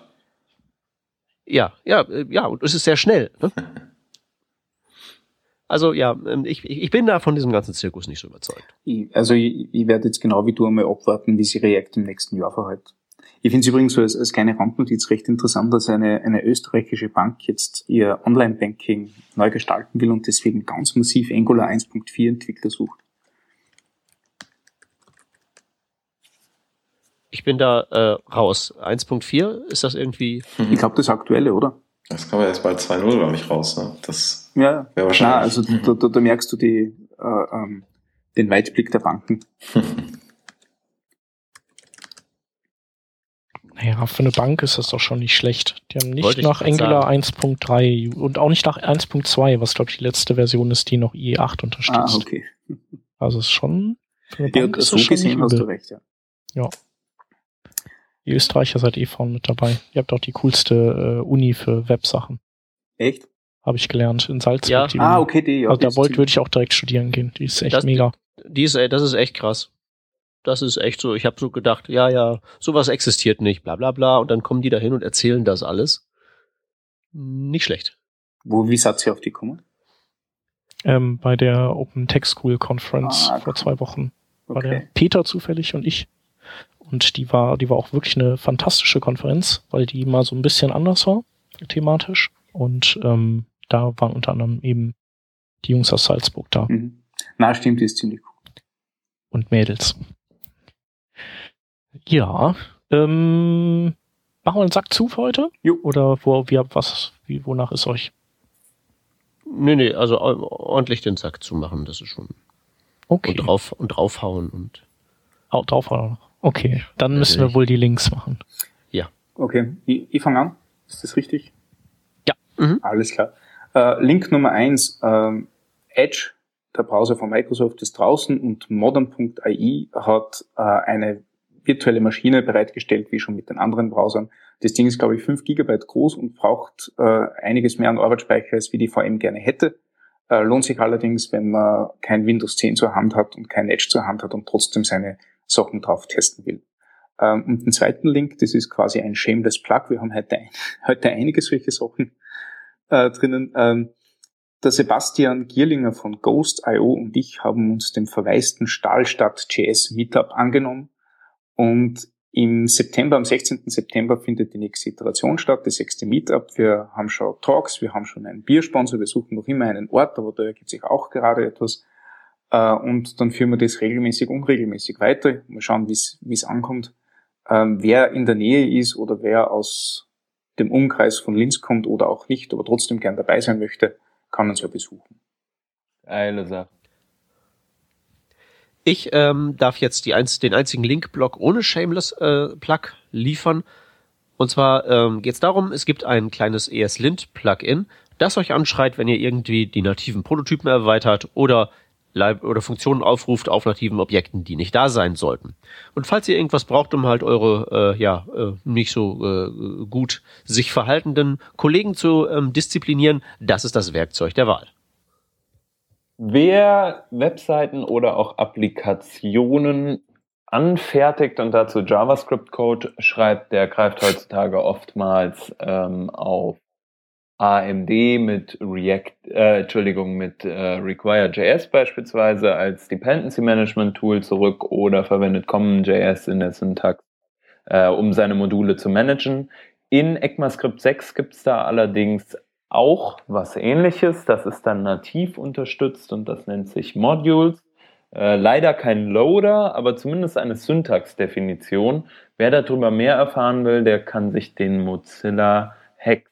Ja, ja, äh, ja, und es ist sehr schnell. Ne? *laughs* Also ja, ähm, ich, ich bin da von diesem ganzen Zirkus nicht so überzeugt. Ich, also ich, ich werde jetzt genau wie du einmal abwarten, wie sich React im nächsten Jahr verhält. Ich finde es übrigens so als, als kleine Randnotiz recht interessant, dass eine, eine österreichische Bank jetzt ihr Online-Banking neu gestalten will und deswegen ganz massiv Angular 1.4 Entwickler sucht. Ich bin da äh, raus. 1.4 ist das irgendwie? Ich glaube, das aktuelle, oder? Das kann man jetzt bei 2.0, glaube ich, raus. Ne? Das ja, wäre wahrscheinlich. Na, also da, da, da merkst du die, äh, ähm, den Weitblick der Banken. *laughs* naja, für eine Bank ist das doch schon nicht schlecht. Die haben nicht nach Angular 1.3 und auch nicht nach 1.2, was glaube ich die letzte Version ist, die noch IE8 unterstützt. Ah, okay. Also ist schon. Für eine Bank ja, ist so gesehen hast du recht, ja. Ja. Die Österreicher seid eh vorne mit dabei. Ihr habt auch die coolste äh, Uni für Websachen. Echt? Habe ich gelernt in Salzburg. Ja. Die ah, okay, die. Ja, also da wollte würde ich auch direkt studieren gehen. Die ist echt das, mega. Die ist, das ist echt krass. Das ist echt so. Ich habe so gedacht, ja, ja, sowas existiert nicht, bla bla bla. Und dann kommen die da hin und erzählen das alles. Nicht schlecht. Wo, wie seid ihr auf die gekommen? Ähm, bei der Open Tech School Conference ah, vor zwei Wochen. War okay. der Peter zufällig und ich. Und die war, die war auch wirklich eine fantastische Konferenz, weil die mal so ein bisschen anders war, thematisch. Und ähm, da waren unter anderem eben die Jungs aus Salzburg da. Mhm. Na, stimmt, die ist ziemlich cool. Und Mädels. Ja, ähm, machen wir einen Sack zu für heute? Jo. Oder wo, wie, was, wie, wonach ist euch? Nee, nee, also ordentlich den Sack zu machen, das ist schon. Okay. Und drauf, und draufhauen und. Auch draufhauen. Okay, dann müssen wir wohl die Links machen. Ja. Okay, ich, ich fange an. Ist das richtig? Ja. Mhm. Alles klar. Äh, Link Nummer eins, ähm, Edge, der Browser von Microsoft ist draußen und modern.ai hat äh, eine virtuelle Maschine bereitgestellt, wie schon mit den anderen Browsern. Das Ding ist, glaube ich, 5 Gigabyte groß und braucht äh, einiges mehr an Arbeitsspeicher, als wie die VM gerne hätte. Äh, lohnt sich allerdings, wenn man kein Windows 10 zur Hand hat und kein Edge zur Hand hat und trotzdem seine Sachen drauf testen will. Ähm, und den zweiten Link, das ist quasi ein Shameless Plug. Wir haben heute, ein, *laughs* heute einige solche Sachen äh, drinnen. Ähm, der Sebastian Gierlinger von Ghost.io und ich haben uns dem verwaisten Stahlstadt.js Meetup angenommen und im September, am 16. September findet die nächste Iteration statt, das sechste Meetup. Wir haben schon Talks, wir haben schon einen Biersponsor, wir suchen noch immer einen Ort, aber da ergibt sich auch gerade etwas. Äh, und dann führen wir das regelmäßig, unregelmäßig weiter. Mal schauen, wie es ankommt. Ähm, wer in der Nähe ist oder wer aus dem Umkreis von Linz kommt oder auch nicht, aber trotzdem gern dabei sein möchte, kann uns ja besuchen. Geile Sache. Ich ähm, darf jetzt die einz den einzigen Link-Block ohne Shameless äh, liefern. Und zwar ähm, geht es darum, es gibt ein kleines ESLint-Plugin, das euch anschreit, wenn ihr irgendwie die nativen Prototypen erweitert oder oder Funktionen aufruft auf nativen Objekten, die nicht da sein sollten. Und falls ihr irgendwas braucht, um halt eure äh, ja äh, nicht so äh, gut sich verhaltenden Kollegen zu ähm, disziplinieren, das ist das Werkzeug der Wahl. Wer Webseiten oder auch Applikationen anfertigt und dazu JavaScript-Code schreibt, der greift heutzutage oftmals ähm, auf AMD mit React, äh, Entschuldigung, mit äh, Require.js beispielsweise als Dependency Management Tool zurück oder verwendet CommonJS in der Syntax, äh, um seine Module zu managen. In ECMAScript 6 gibt es da allerdings auch was ähnliches. Das ist dann nativ unterstützt und das nennt sich Modules. Äh, leider kein Loader, aber zumindest eine Syntaxdefinition. Wer darüber mehr erfahren will, der kann sich den Mozilla Hex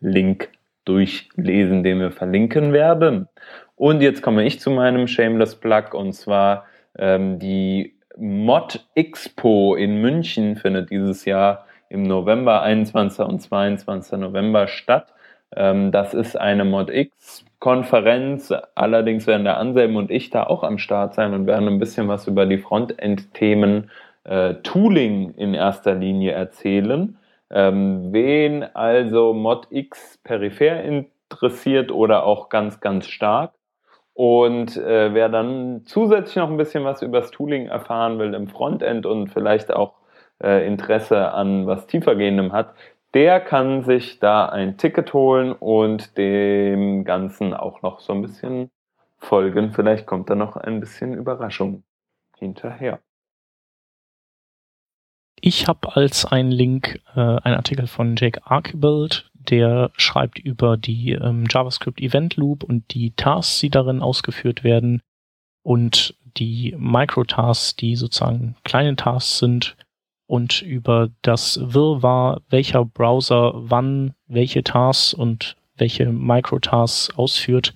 Link durchlesen, den wir verlinken werden. Und jetzt komme ich zu meinem Shameless Plug und zwar ähm, die Mod Expo in München findet dieses Jahr im November 21. und 22. November statt. Ähm, das ist eine ModX-Konferenz. Allerdings werden der Anselm und ich da auch am Start sein und werden ein bisschen was über die Frontend-Themen äh, Tooling in erster Linie erzählen. Ähm, wen also ModX peripher interessiert oder auch ganz, ganz stark. Und äh, wer dann zusätzlich noch ein bisschen was über das Tooling erfahren will im Frontend und vielleicht auch äh, Interesse an was tiefergehendem hat, der kann sich da ein Ticket holen und dem Ganzen auch noch so ein bisschen folgen. Vielleicht kommt da noch ein bisschen Überraschung hinterher. Ich habe als einen Link äh, einen Artikel von Jake Archibald, der schreibt über die ähm, JavaScript Event Loop und die Tasks, die darin ausgeführt werden und die Microtasks, die sozusagen kleine Tasks sind und über das Wirrwarr, welcher Browser wann welche Tasks und welche Microtasks ausführt,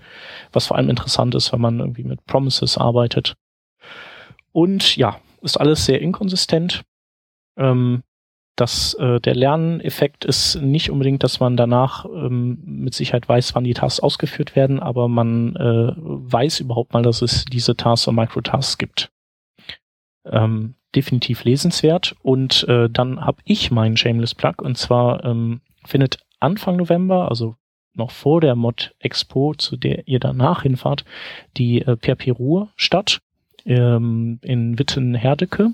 was vor allem interessant ist, wenn man irgendwie mit Promises arbeitet. Und ja, ist alles sehr inkonsistent. Ähm, das, äh, der Lerneffekt ist nicht unbedingt, dass man danach ähm, mit Sicherheit weiß, wann die Tasks ausgeführt werden, aber man äh, weiß überhaupt mal, dass es diese Tasks und Microtasks gibt. Ähm, definitiv lesenswert. Und äh, dann habe ich meinen Shameless Plug und zwar ähm, findet Anfang November, also noch vor der Mod Expo, zu der ihr danach hinfahrt, die äh, PHP Ruhr statt ähm, in Witten-Herdecke.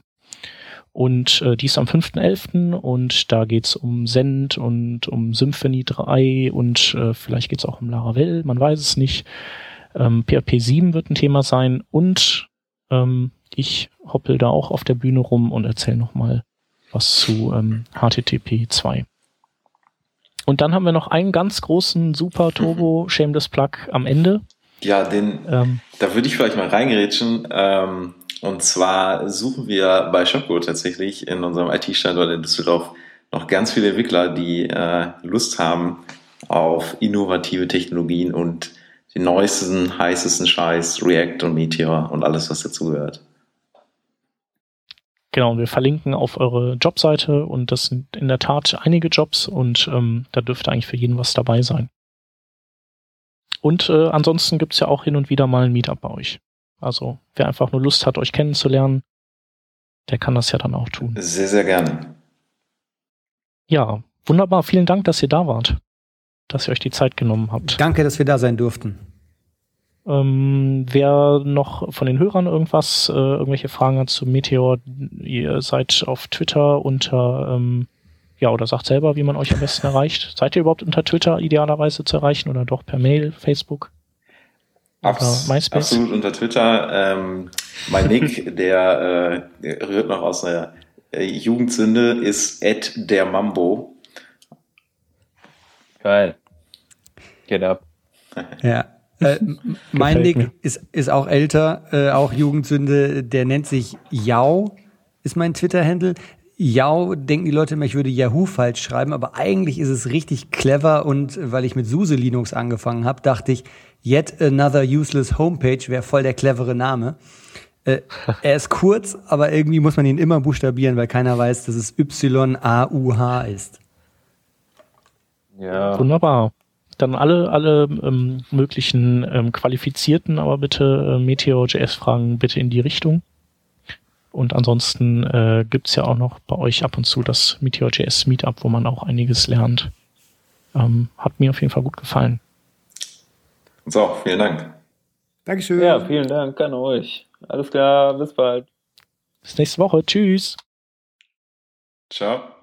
Und äh, die ist am 5.11. und da geht's um Send und um Symphony 3 und äh, vielleicht geht's auch um Laravel, man weiß es nicht. Ähm, PHP 7 wird ein Thema sein und ähm, ich hoppel da auch auf der Bühne rum und erzähle nochmal was zu ähm, HTTP 2. Und dann haben wir noch einen ganz großen Super Turbo *laughs* Shameless Plug am Ende. Ja, den, ähm, da würde ich vielleicht mal reingerätschen. Ähm, und zwar suchen wir bei Shopgo tatsächlich in unserem IT-Standort in Düsseldorf noch ganz viele Entwickler, die äh, Lust haben auf innovative Technologien und den neuesten, heißesten Scheiß, React und Meteor und alles, was dazugehört. Genau, wir verlinken auf eure Jobseite und das sind in der Tat einige Jobs und ähm, da dürfte eigentlich für jeden was dabei sein. Und äh, ansonsten gibt's ja auch hin und wieder mal ein Meetup bei euch. Also wer einfach nur Lust hat, euch kennenzulernen, der kann das ja dann auch tun. Sehr, sehr gerne. Ja, wunderbar. Vielen Dank, dass ihr da wart. Dass ihr euch die Zeit genommen habt. Danke, dass wir da sein durften. Ähm, wer noch von den Hörern irgendwas, äh, irgendwelche Fragen hat zu Meteor, ihr seid auf Twitter unter, ähm, ja, oder sagt selber, wie man euch am besten erreicht. Seid ihr überhaupt unter Twitter idealerweise zu erreichen oder doch per Mail, Facebook? Abs MySpace? Absolut unter Twitter. Ähm, mein Nick, *laughs* der, äh, der rührt noch aus einer äh, Jugendsünde, ist Ed der Mambo. Geil. Get up. *laughs* Ja. Äh, *laughs* mein Nick ist, ist auch älter, äh, auch Jugendsünde, der nennt sich Yao, ist mein Twitter-Handle. Yao denken die Leute immer, ich würde Yahoo falsch schreiben, aber eigentlich ist es richtig clever und weil ich mit SUSE Linux angefangen habe, dachte ich, yet another useless homepage wäre voll der clevere Name. Äh, *laughs* er ist kurz, aber irgendwie muss man ihn immer buchstabieren, weil keiner weiß, dass es Y-A-U-H ist. Ja. Wunderbar dann alle, alle ähm, möglichen ähm, qualifizierten, aber bitte äh, Meteor.js-Fragen bitte in die Richtung. Und ansonsten äh, gibt ja auch noch bei euch ab und zu das Meteor.js Meetup, wo man auch einiges lernt. Ähm, hat mir auf jeden Fall gut gefallen. So, vielen Dank. Dankeschön. Ja, vielen Dank an euch. Alles klar, bis bald. Bis nächste Woche. Tschüss. Ciao.